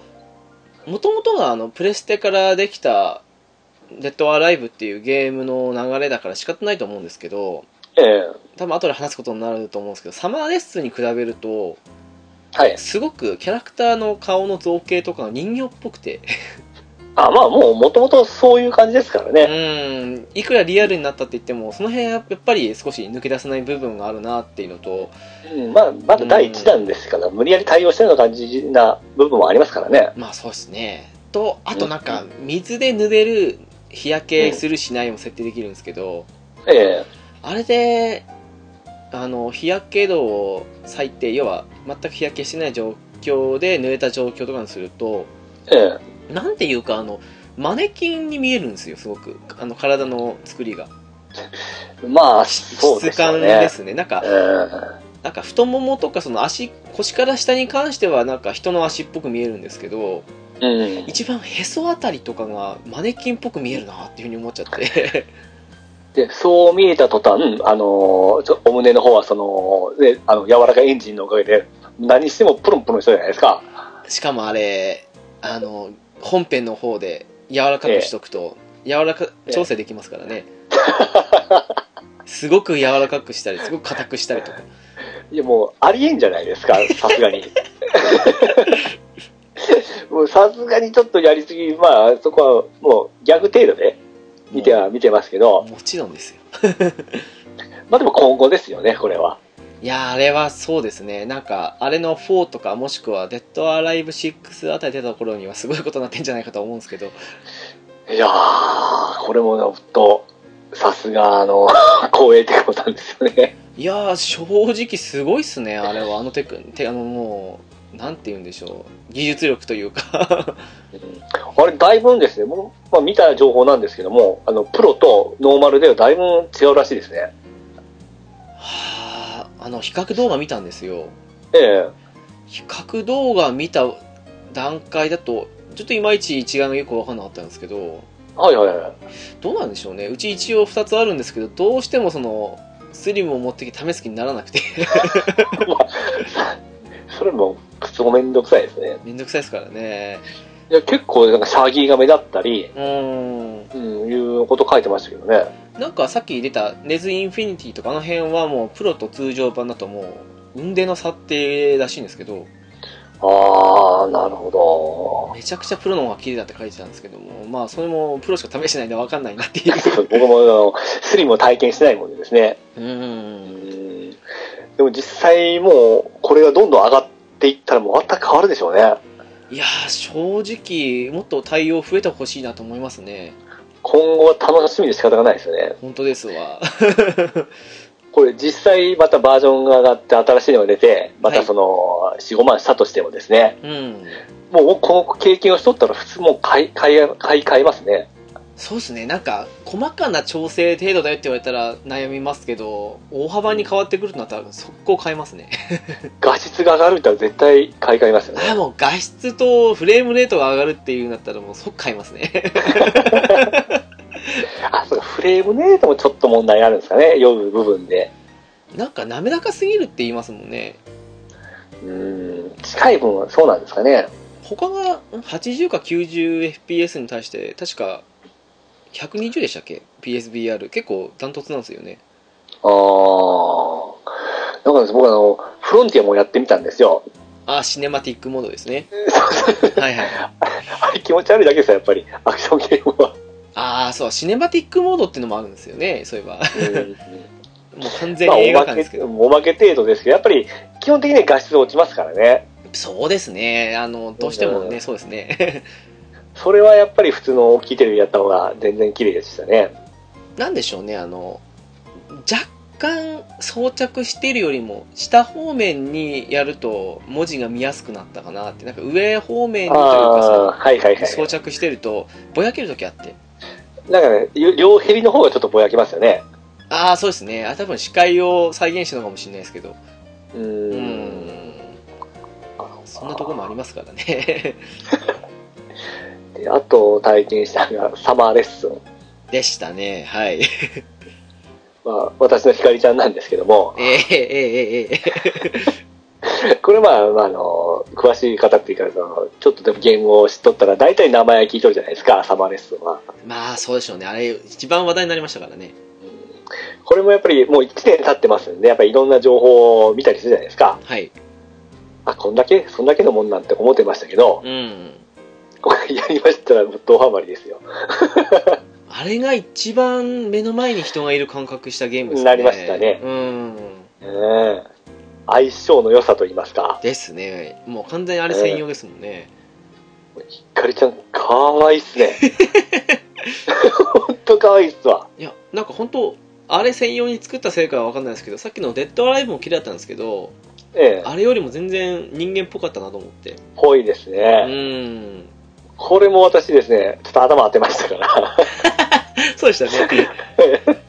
もともとがあのプレステからできた「デッド・アライブ」っていうゲームの流れだから仕方ないと思うんですけどえ。ええ。多分後で話すことになると思うんですけどサマーレッスンに比べるとはい。すごくキャラクターの顔の造形とかが人形っぽくてあ、まあもう元々そういう感じですからうね。ーんいくらリアルになったって言ってもその辺はやっぱり少し抜け出せない部分があるなっていうのとうん、まあ、まだ第一弾ですから、無理やり対応してるような感じな部分もありますからね。まあそうですねとあとなんか水で濡れる日焼けするしないも設定できるんですけど、ええ。あれであの日焼け度を最低要は全く日焼けしてない状況で濡れた状況とかにするとええ。なんていうかあのマネキンに見えるんですよすごくあの体の作りがまあ、そうでね。感ですねなんかえなんか太ももとかその足腰から下に関してはなんか人の足っぽく見えるんですけどえうん。一番へそあたりとかがマネキンっぽく見えるなっていうふうに思っちゃってで、そう見えた途端、あのお胸の方はその、ね、あの、柔らかいエンジンのおかげで、何してもプルンプルンしたじゃないですか。しかもあれあの本編の方で柔らかくしとくと、柔らか調整できますからね、すごく柔らかくしたりすごく硬くしたりとかいや、もう、ありえんじゃないですか、さすがに。[LAUGHS] もうさすがにちょっとやりすぎ、まあ、そこはもうギャグ程度で見ては見てますけど、もちろんですよ。[LAUGHS] まあでも今後ですよね、これは。いやーあれはそうですね。なんか、あれの4とか、もしくは、デッドアライブ6あたり出た頃にはすごいことになってんじゃないかと思うんですけど、いやー、これもね、ほんと、さすが、あの、[LAUGHS] 光栄ってことなんですよね。いやー、正直すごいっすね、あれは。あのテク、てあのもう、なんて言うんでしょう。技術力というか。あれ、だいぶんですね、もう、まあ見た情報なんですけども、あの、プロとノーマルではだいぶ違うらしいですね。はあ、あの、比較動画見たんですよ。ええ比較動画見た段階だと、ちょっといまいち一眼がよく分かんなかったんですけど、はいはいはい。どうなんでしょうね。うち一応2つあるんですけど、どうしてもその、スリムを持ってきて試す気にならなくて、[LAUGHS] それも、くそめんどくさいですね。めんどくさいですからね。いや、結構、なんか、シャギーが目立ったり、うーん。うん、いうこと書いてましたけどね。なんかさっき出たネズインフィニティとかあの辺はもうプロと通常版だともう、運転の差ってらしいんですけど、あー、なるほめちゃくちゃプロの方が綺麗だって書いてたんですけども、まあそれもプロしか試してないんで分かんないなっていう。ど。僕も、あの、スリムを体験してないもんでですね。うん。でも実際もう、これがどんどん上がっていったらもう全く変わるでしょうね。いやー、正直、もっと対応増えてほしいなと思いますね。今後は楽しみで仕方がないですよね。本当ですわ。[LAUGHS] これ実際またバージョンが上がって新しいのが出て、またその、4、5万したとしてもですね、うん。もうこの経験をしとったら普通もう買い、買い、買い、買いますね。そうですね、なんか、細かな調整程度だよって言われたら悩みますけど、大幅に変わってくるとなったら、速攻変えますね。[LAUGHS] 画質が上がるんだったら絶対買い替えますよね。ああ、もう画質とフレームレートが上がるっていうんだったら、もう即買いますね。[LAUGHS] あ、そうか、フレームね、でもちょっと問題あるんですかね、読む部分で。なんか滑らかすぎるって言いますもんね。うーん、近い分はそうなんですかね。他が80か 90fps に対して、確か120でしたっけ ?PSVR。結構ダントツなんですよね。あー。なんかです僕あの、フロンティアもやってみたんですよ。ああ、シネマティックモードですね。はいはい。あれ気持ち悪いだけですよ、やっぱり。アクションゲームは。ああ、そう、シネマティックモードっていうのもあるんですよね、そういえば。うんもう完全まあ、に映画館ですけど。、おまけ程度ですけど、やっぱり、基本的に画質落ちますからね。そうですね。あの、どうしてもね、うんそうですね。それはやっぱり普通の大きいテレビやった方が全然綺麗でしたね。なんでしょうね、あの、若干装着しているよりも、下方面にやると文字が見やすくなったかなって、なんか上方面にというかああ、はいはいさ、装は着してると、ぼやけるときあって。い。なんかね、両ヘリの方がちょっとぼやけますよね。ああ、そうですね。あ、多分視界を再現したのかもしれないですけど。うんん。そんなところもありますからね。[LAUGHS] あと体験したのがサマーレッスン。でしたね、はい。[LAUGHS] まあ、私のひかりちゃんなんですけども。ええええええ。[LAUGHS] これまあ、まあ、あの、詳しい方っていうか、その、ちょっとでもゲームを知っとったら、大体名前聞いとるじゃないですか、サマーレッスンは。まあ、そうでしょうね。あれ、一番話題になりましたからね。これもやっぱりもう1年経ってますんで、やっぱりいろんな情報を見たりするじゃないですか。はい。あ、こんだけそんだけのもんなんて思ってましたけど、うん。やりましたら、ドハマりですよ。[LAUGHS] あれが一番目の前に人がいる感覚したゲームですね。なりましたねうん。ねえ相性の良さと言いますか。ですね。もう完全にあれ専用ですもんね。ひかりちゃん、かわいいっすね。[LAUGHS] ほんとかわいいっすわ。いや、なんか本当あれ専用に作ったせいかはわかんないですけど、さっきのデッドアライブも綺麗だったんですけど、ええ、あれよりも全然人間っぽかったなと思って。ぽいですうね。ん。これも私ですね、ちょっと頭当てましたから。[LAUGHS] そうでしたね。[LAUGHS]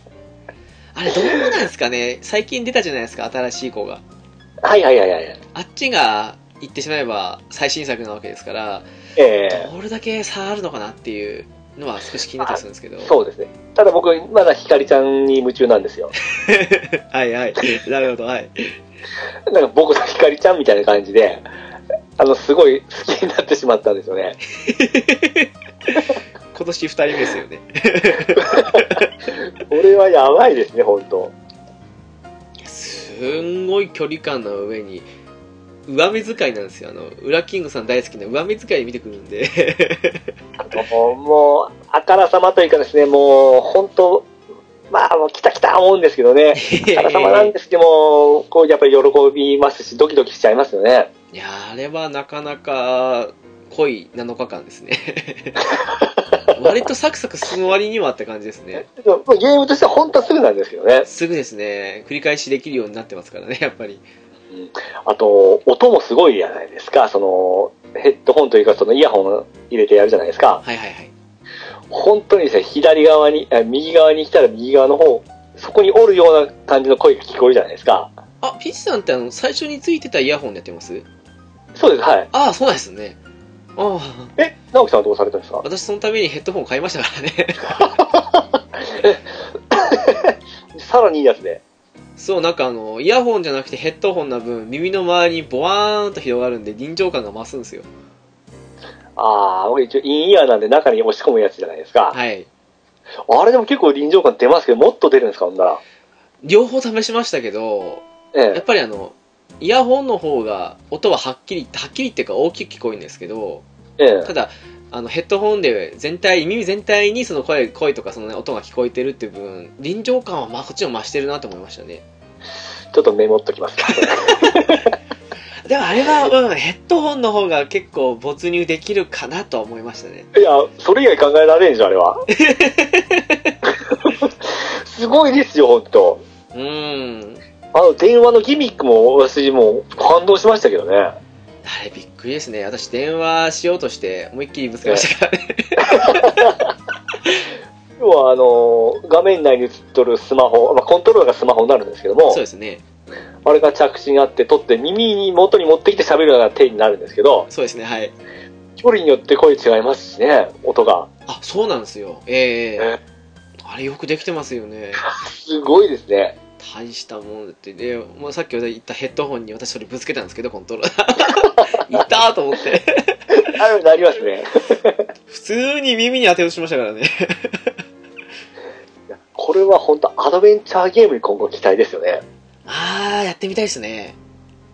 あれどうなんですかね最近出たじゃないですか、新しい子が。はいはいはいはい。あっちが言ってしまえば最新作なわけですから、ええどれだけ差あるのかなっていうのは少し気になったりするんですけど。そうですね。ただ僕、まだひかりちゃんに夢中なんですよ。[LAUGHS] はいはい。なるほど、はい。なんか僕のひかりちゃんみたいな感じで、[LAUGHS] あの、すごい好きになってしまったんですよね。[LAUGHS] 今年二人目ですよね。[LAUGHS] これはやばいですね、本当すんごい距離感の上に、上目遣いなんですよ。あの、裏キングさん大好きな上目遣い見てくるんで。あのもう、あからさまというかですね、もう、本当まあ、もう来た来た思うんですけどね。あからさまなんですけども、こう、やっぱり喜びますし、ドキドキしちゃいますよね。いやーあれはなかなか濃い7日間ですね。[LAUGHS] 割とサクサク進む割にはって感じですね。ゲームとしては本当はすぐなんですけどね。すぐですね、繰り返しできるようになってますからね、やっぱり。あと、音もすごいじゃないですか。その、ヘッドホンというか、そのイヤホン入れてやるじゃないですか。はいはいはい。本当にですね、左側に、あ右側に来たら右側の方、そこにおるような感じの声が聞こえるじゃないですか。あ、ピッチさんってあの、最初についてたイヤホンでやってます？そうです、はい。ああ、そうなんですね。ああ、え、直樹さんはどうされたんですか？私そのためにヘッドホン買いましたからね。[LAUGHS] さらにいいやつで。そう、なんかあの、イヤホンじゃなくてヘッドホンな分、耳の周りにボワーンと広がるんで臨場感が増すんですよ。ああ、俺一応インイヤーなんで中に押し込むやつじゃないですか。はい。あれでも結構臨場感出ますけど、もっと出るんですか、ほんなら。両方試しましたけど、えやっえ。ぱりあの、イヤホンの方が音ははっきり、はっきりっていうか大きく聞こえるんですけど、ええ。ただ、あのヘッドホンで全体、耳全体にその声、声とかその、ね、音が聞こえてるっていう分、臨場感はまあこっちも増してるなと思いましたね。ちょっとメモっときます。でもあれは、うん、ヘッドホンの方が結構没入できるかなとは思いましたね。いや、それ以外考えられんじゃん、あれは。[LAUGHS] すごいですよ、ほんと。うーん。あの、電話のギミックも私もう感動しましたけどね。あれびっくりですね。私電話しようとして思いっきりぶつけましたからね。[LAUGHS] 要は、あの、画面内に映っとるスマホ、まあ、コントローラーがスマホになるんですけどもそう、ですね。あれが着信あって、取って耳に元に持ってきて喋るような手になるんですけど、そうですね、はい。距離によって声違いますしね、音が。あ、そうなんですよ。えええあれよくできてますよね。すごいですね。大したもんだって。で、まあ、さっき言ったヘッドホンに私それぶつけたんですけど、コントローラー。[LAUGHS] いたーと思って。あれなりますね。[LAUGHS] 普通に耳に当てようとしましたからね。これは本当アドベンチャーゲームに今後期待ですよね。あー、やってみたいですね。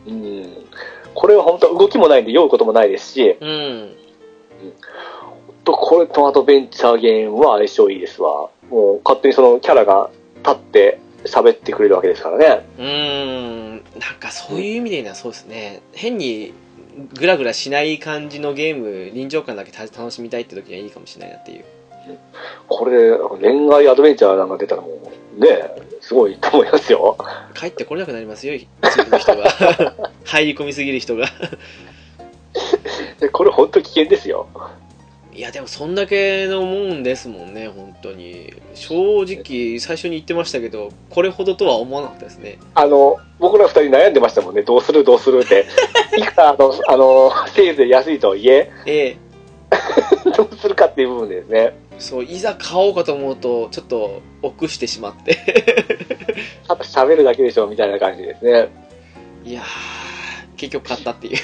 うん。これは本当動きもないんで酔うこともないですし、うん。とこれとアドベンチャーゲームは相性いいですわ。もう勝手にそのキャラが立って喋ってくれるわけですからね。うーん。なんかそういう意味ではそうですね。変にグラグラしない感じのゲーム、臨場感だけた楽しみたいって時にはいいかもしれないなっていう。これ、恋愛アドベンチャーなんか出たらもう、ね、すごいと思いますよ。帰ってこれなくなりますよ、一部の人が。[LAUGHS] 入り込みすぎる人が。でこれ本当危険ですよ。いや、でもそんだけのもんですもんね、本当に。正直、最初に言ってましたけど、これほどとは思わなかったですね。あの、僕ら二人悩んでましたもんね。どうするどうするって。[LAUGHS] いくらあの、あの、セールで安いとはいえ、ええ [LAUGHS] どうするかっていう部分でですね。そう、いざ買おうかと思うと、ちょっと臆してしまって。[LAUGHS] あと喋るだけでしょみたいな感じですね。いやー、結局買ったっていう。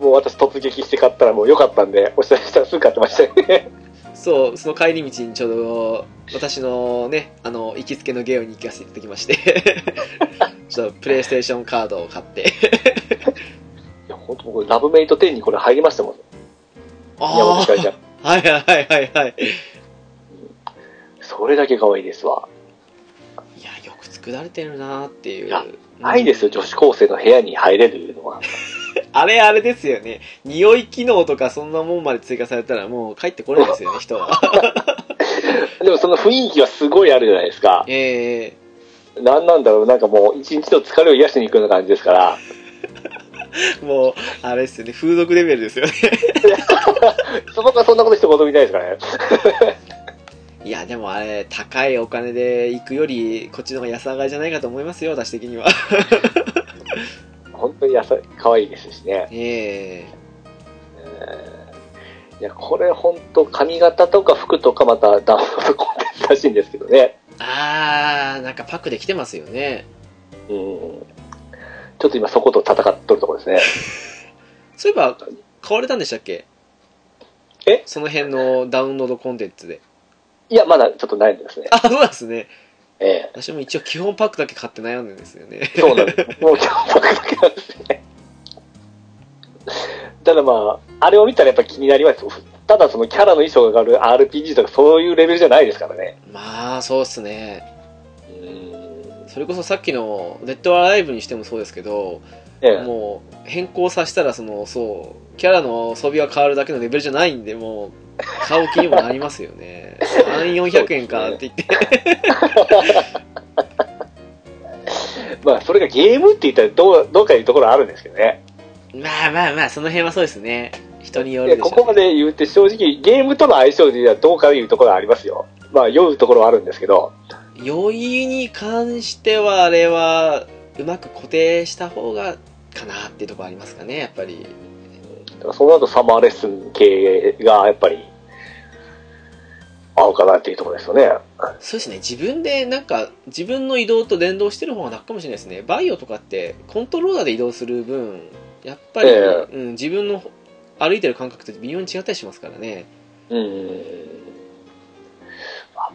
[LAUGHS] もう私突撃して買ったらもう良かったんで、お伝えしたらすぐ買ってましたよね。そう、その帰り道にちょうど、私のね、あの、行きつけのゲオに行かせていただきまして、[LAUGHS] ちょっとプレイステーションカードを買って。いや、本当僕、ラブメイト10にこれ入りましたもん。宮本あひかりちゃん。あ、はいはいはいはいはい。それだけ可愛いですわ。いや、よく作られてるなーっていう。いやないですよ、女子高生の部屋に入れるのは。[LAUGHS] あれあれですよね。匂い機能とかそんなもんまで追加されたらもう帰ってこれないですよね、人は。[LAUGHS] でもその雰囲気はすごいあるじゃないですか。ええなんなんだろう、なんかもう一日の疲れを癒しに行くような感じですから。[LAUGHS] もう、あれですよね、風俗レベルですよね。[LAUGHS] そこがそんなこと一言みたいですからね。[LAUGHS] いや、でもあれ、高いお金で行くより、こっちの方が安上がりじゃないかと思いますよ、私的には。本当にやさ可愛いですしね。ええいや、これ本当髪型とか服とかまたダウンロードコンテンツらしいんですけどね。あー、なんかパックできてますよね。うん。ちょっと今そこと戦っとるところですね。[LAUGHS] そういえば、買われたんでしたっけ？え？その辺のダウンロードコンテンツで。いや、まだちょっとないんですね。あ、そうなんですね。え私も一応基本パックだけ買って悩んでるんですよね。え。そうなんです。もうキャンパーだけなんですね。ただまあ、あれを見たらやっぱ気になります。ただそのキャラの衣装がかかる RPG とかそういうレベルじゃないですからね。まあ、そうっすね。うん。それこそさっきのデッドアライブにしてもそうですけど、ええ。もう変更させたらそのそうキャラの装備が変わるだけのレベルじゃないんでもう買う気にもなりますよね [LAUGHS] 3400円かって言って [LAUGHS] まあ、それがゲームって言ったらどう、どうかいうところはあるんですけどね。まあまあまあその辺はそうですね人によるね、ここまで言うて正直ゲームとの相性ではどうかいうところはありますよ。まあ、酔うところはあるんですけど。余裕に関してはあれはうまく固定した方がかなっていうところありますかねやっぱり。その後サマーレッスン系がやっぱり合うかなっていうところですよね。そうですね。自分でなんか自分の移動と連動してる方が楽かもしれないですね。バイオとかってコントローラーで移動する分やっぱり、ええ。うん、自分の歩いてる感覚って微妙に違ったりしますからね。うん。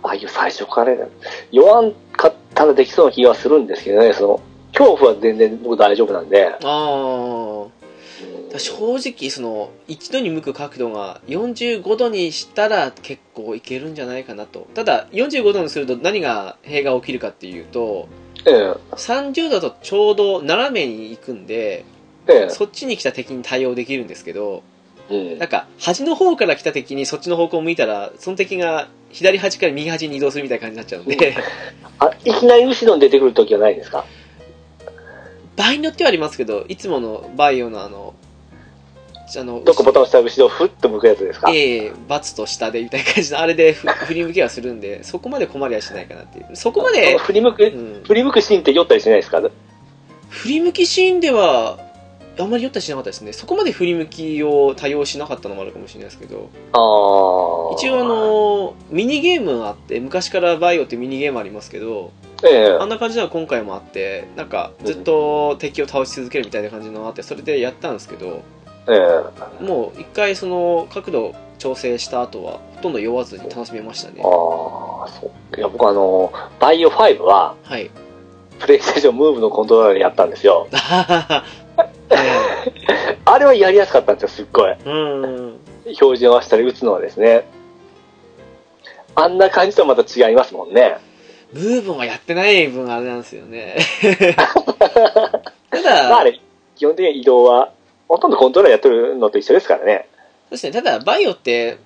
ああいう最初からね、酔わんかったらできそうな気がするんですけどね、その、恐怖は全然僕大丈夫なんで。ああ正直その一度に向く角度が45度にしたら結構いけるんじゃないかなと。ただ45度にすると何が弊が起きるかっていうとええ。30度とちょうど斜めに行くんでえそっちに来た敵に対応できるんですけどえうん。なんか端の方から来た敵にそっちの方向を向いたらその敵が左端から右端に移動するみたいな感じになっちゃうんで。あ、いきなり後ろに出てくるときはないんですか？場合によってはありますけどいつものバイオのあのあのどっかボタン押したら後ろふっと向くやつですか？ええバツと下でみたいな感じのあれでふ振り向きはするんでそこまで困りはしないかなっていう。そこまそでの、振り向く？う、ん、振り向くシーンって酔ったりしないですか？振り向きシーンではあんまり酔ったりしなかったですねそこまで振り向きを多用しなかったのもあるかもしれないですけど。一応あ、のミニゲームがあって昔からバイオってミニゲームありますけどええあんな感じのは今回もあってなんかずっと敵を倒し続けるみたいな感じのがあってそれでやったんですけどええもう一回その角度調整した後はほとんど酔わずに楽しめましたねああ、そう。いや、僕あの、バイオ5は、はいプレイステーションムーブのコントローラーでやったんですよ。[LAUGHS] はいあれはやりやすかったんですよ、すっごい。うん標準合わせたり打つのはですね。あんな感じとはまた違いますもんね。ムーブがやってない分あれなんですよね [LAUGHS] たまあだあれ、基本的に移動は、ほとんどコントローラーやってるのと一緒ですからね。そうですねただバイオって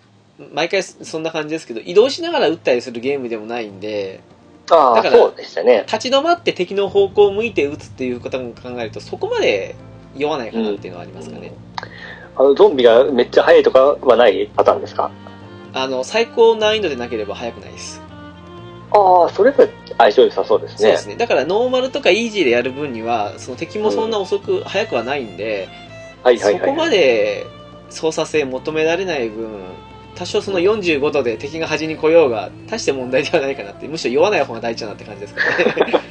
毎回そんな感じですけど移動しながら撃ったりするゲームでもないんでだからそうでしたね。立ち止まって敵の方向を向いて撃つっていうことも考えるとそこまで酔わないかなっていうのはありますかね、あの、ゾンビがめっちゃ速いとかはないパターンですか？あの最高難易度でなければ速くないですああ、それは相性良さそうですね。そうですねだからノーマルとかイージーでやる分にはその敵もそんな遅く速くはないんで、はいはいはい。そこまで操作性求められない分多少その45度で敵が端に来ようが大して問題ではないかなってむしろ酔わない方が大事だなって感じですからね [LAUGHS]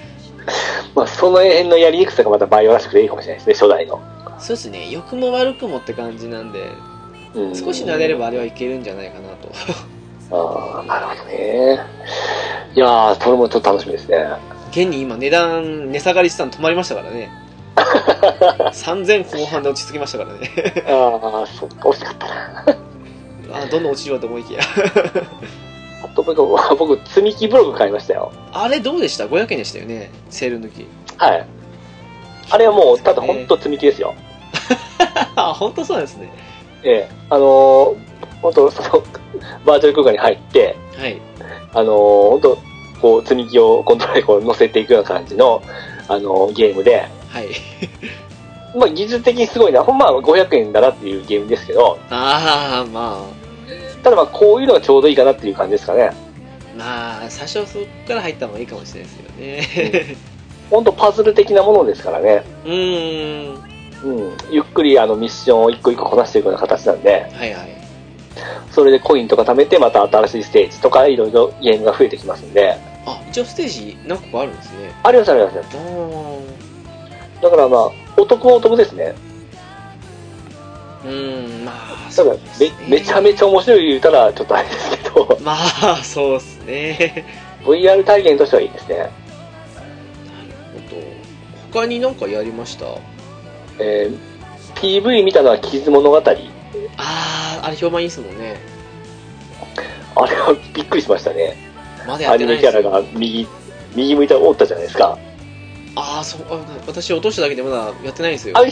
まあ、その辺のやりにくさがまたバイオらしくていいかもしれないですね、初代の。そうですね良くも悪くもって感じなんでうん少し慣れればあれはいけるんじゃないかなと [LAUGHS] ああ、なるほどね。いやー、それもちょっと楽しみですね。現に今値段値下がりしてたの止まりましたからね [LAUGHS] 3000後半で落ち着きましたからねああ、そっか、惜しかったな。あどんどん落ちるわと思いきや。あ [LAUGHS] と僕、僕、積み木ブログ買いましたよ。あれどうでした ?500 円でしたよね？セール抜きはい。あれはもう、ただ本当積み木ですよ。[LAUGHS] あ本当そうですね。ええ。あのー、本当その、バーチャル空間に入って、はい。あのー、本当こう、積み木をコントローラーにこう乗せていくような感じの、あのーゲームで、はい。[LAUGHS] まあ、技術的にすごいな、ほんまは500円だなっていうゲームですけど、ああまただまあ、こういうのがちょうどいいかなっていう感じですかね。あまあ最初そこから入った方がいいかもしれないですよね本当パズル的なものですからね。うーんうん。ゆっくりあのミッションを一個一個こなしていくような形なんで、はいはいそれでコインとか貯めて、また新しいステージとかいろいろゲームが増えてきますんで、あ一応ステージ何個かあるんですねありますあります。だからまあ、お得はお得ですね。うーんまあただそうですねめ、めちゃめちゃ面白い言うたらちょっとあれですけど、[LAUGHS] まあそうっすね [LAUGHS] VR 体験としてはいいですね。なるほど。他になんかやりました？えー PV 見たのは傷物語。ああー、あれ評判いいですもんね。れはびっくりしましたね。まだやアニメキャってないんですよ。ラが右、右向いておったじゃないですか。あー、そう、あ私落としただけでまだやってないんですよあ。れ、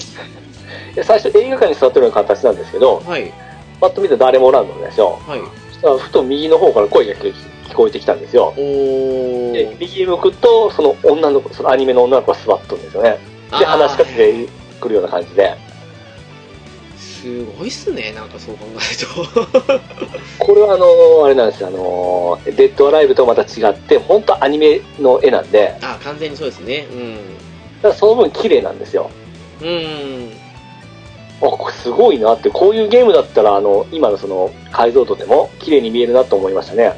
いや最初映画館に座ってるような形なんですけど、はい、パッと見て誰もおらんのですよ。はい。そしたらふと右の方から声が聞聞こえてきたんですよ。で、右向くと、その女の子、そのアニメの女の子が座っとるんですよね。で、話しかけてくるような感じで。すごいっすね、なんかそう考えると。[LAUGHS] これはあのあれなんですよ、あのデッドアライブとまた違って、本当アニメの絵なんで、あ、完全にそうですね。ただその分綺麗なんですよ。うん。すごいなって、こういうゲームだったら、あの、今のその解像度でも綺麗に見えるなと思いましたね。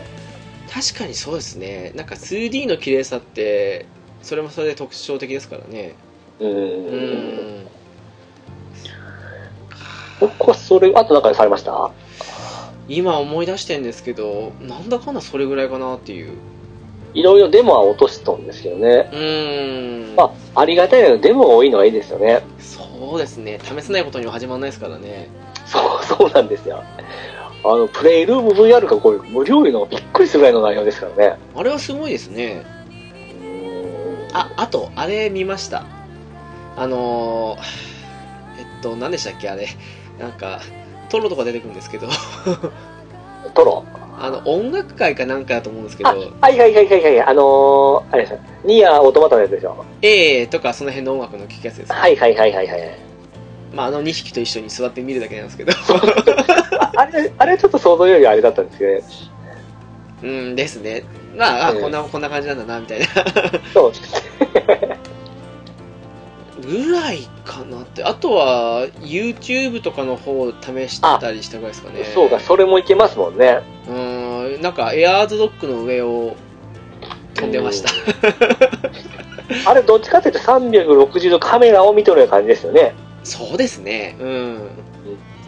確かにそうですね。なんか 2D の綺麗さって、それもそれで特徴的ですからね。う。うんん。僕はそれ、あとなんかされました今思い出してんですけど、なんだかんだそれぐらいかなっていう。いろいろデモは落としとんですけどね。うーん。まあ、ありがたいので、デモが多いのはいいですよね。そうですね。試せないことには始まらないですからね。そう、[LAUGHS] そうなんですよ。あの、プレイルーム VR がこういう無料いうのがびっくりするぐらいの内容ですからね。あれはすごいですね。うんあ、あと、あれ見ました。あのー、えっと、何でしたっけ、あれ。なんか、トロとか出てくるんですけど、トロ？あの、音楽会かなんかだと思うんですけあ、ど、はいはいはいはいはい。あのー、あれですよ。ニアオートマタのやつでしょ。A とかその辺の音楽の聴くやつです。はいはいはいはいはい。まあ、あの2匹と一緒に座って見るだけなんですけど。ああれ、あれちょっと想像よりあれだったんですけどね。うんですね。まあ、あ、うんこんな、こんな感じなんだな、みたいな。そう。ぐらいかなって。あとは、YouTube とかの方を試したりしたぐらいですかね。そうか、それもいけますもんね。うーん、なんか、エアーズドッグの上を飛んでました。あれ、どっちかっていうと360度カメラを見とるような感じですよね。そうですね。うん。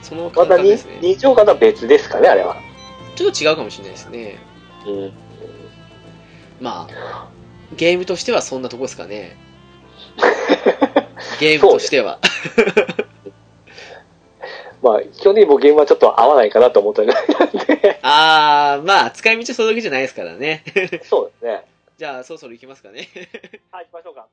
その感覚ですね。二乗感とは別ですかね、あれは。ちょっと違うかもしれないですね。うん。まあ、ゲームとしてはそんなとこですかね。[LAUGHS] ゲームとしては。まあ、基本的に僕ゲームはちょっと合わないかなと思ったぐらいなんで。[LAUGHS] あー、まあ、使い道はそれだけじゃないですからね。そうですね。じゃあ、そろそろ行きますかね。はい、行きましょうか。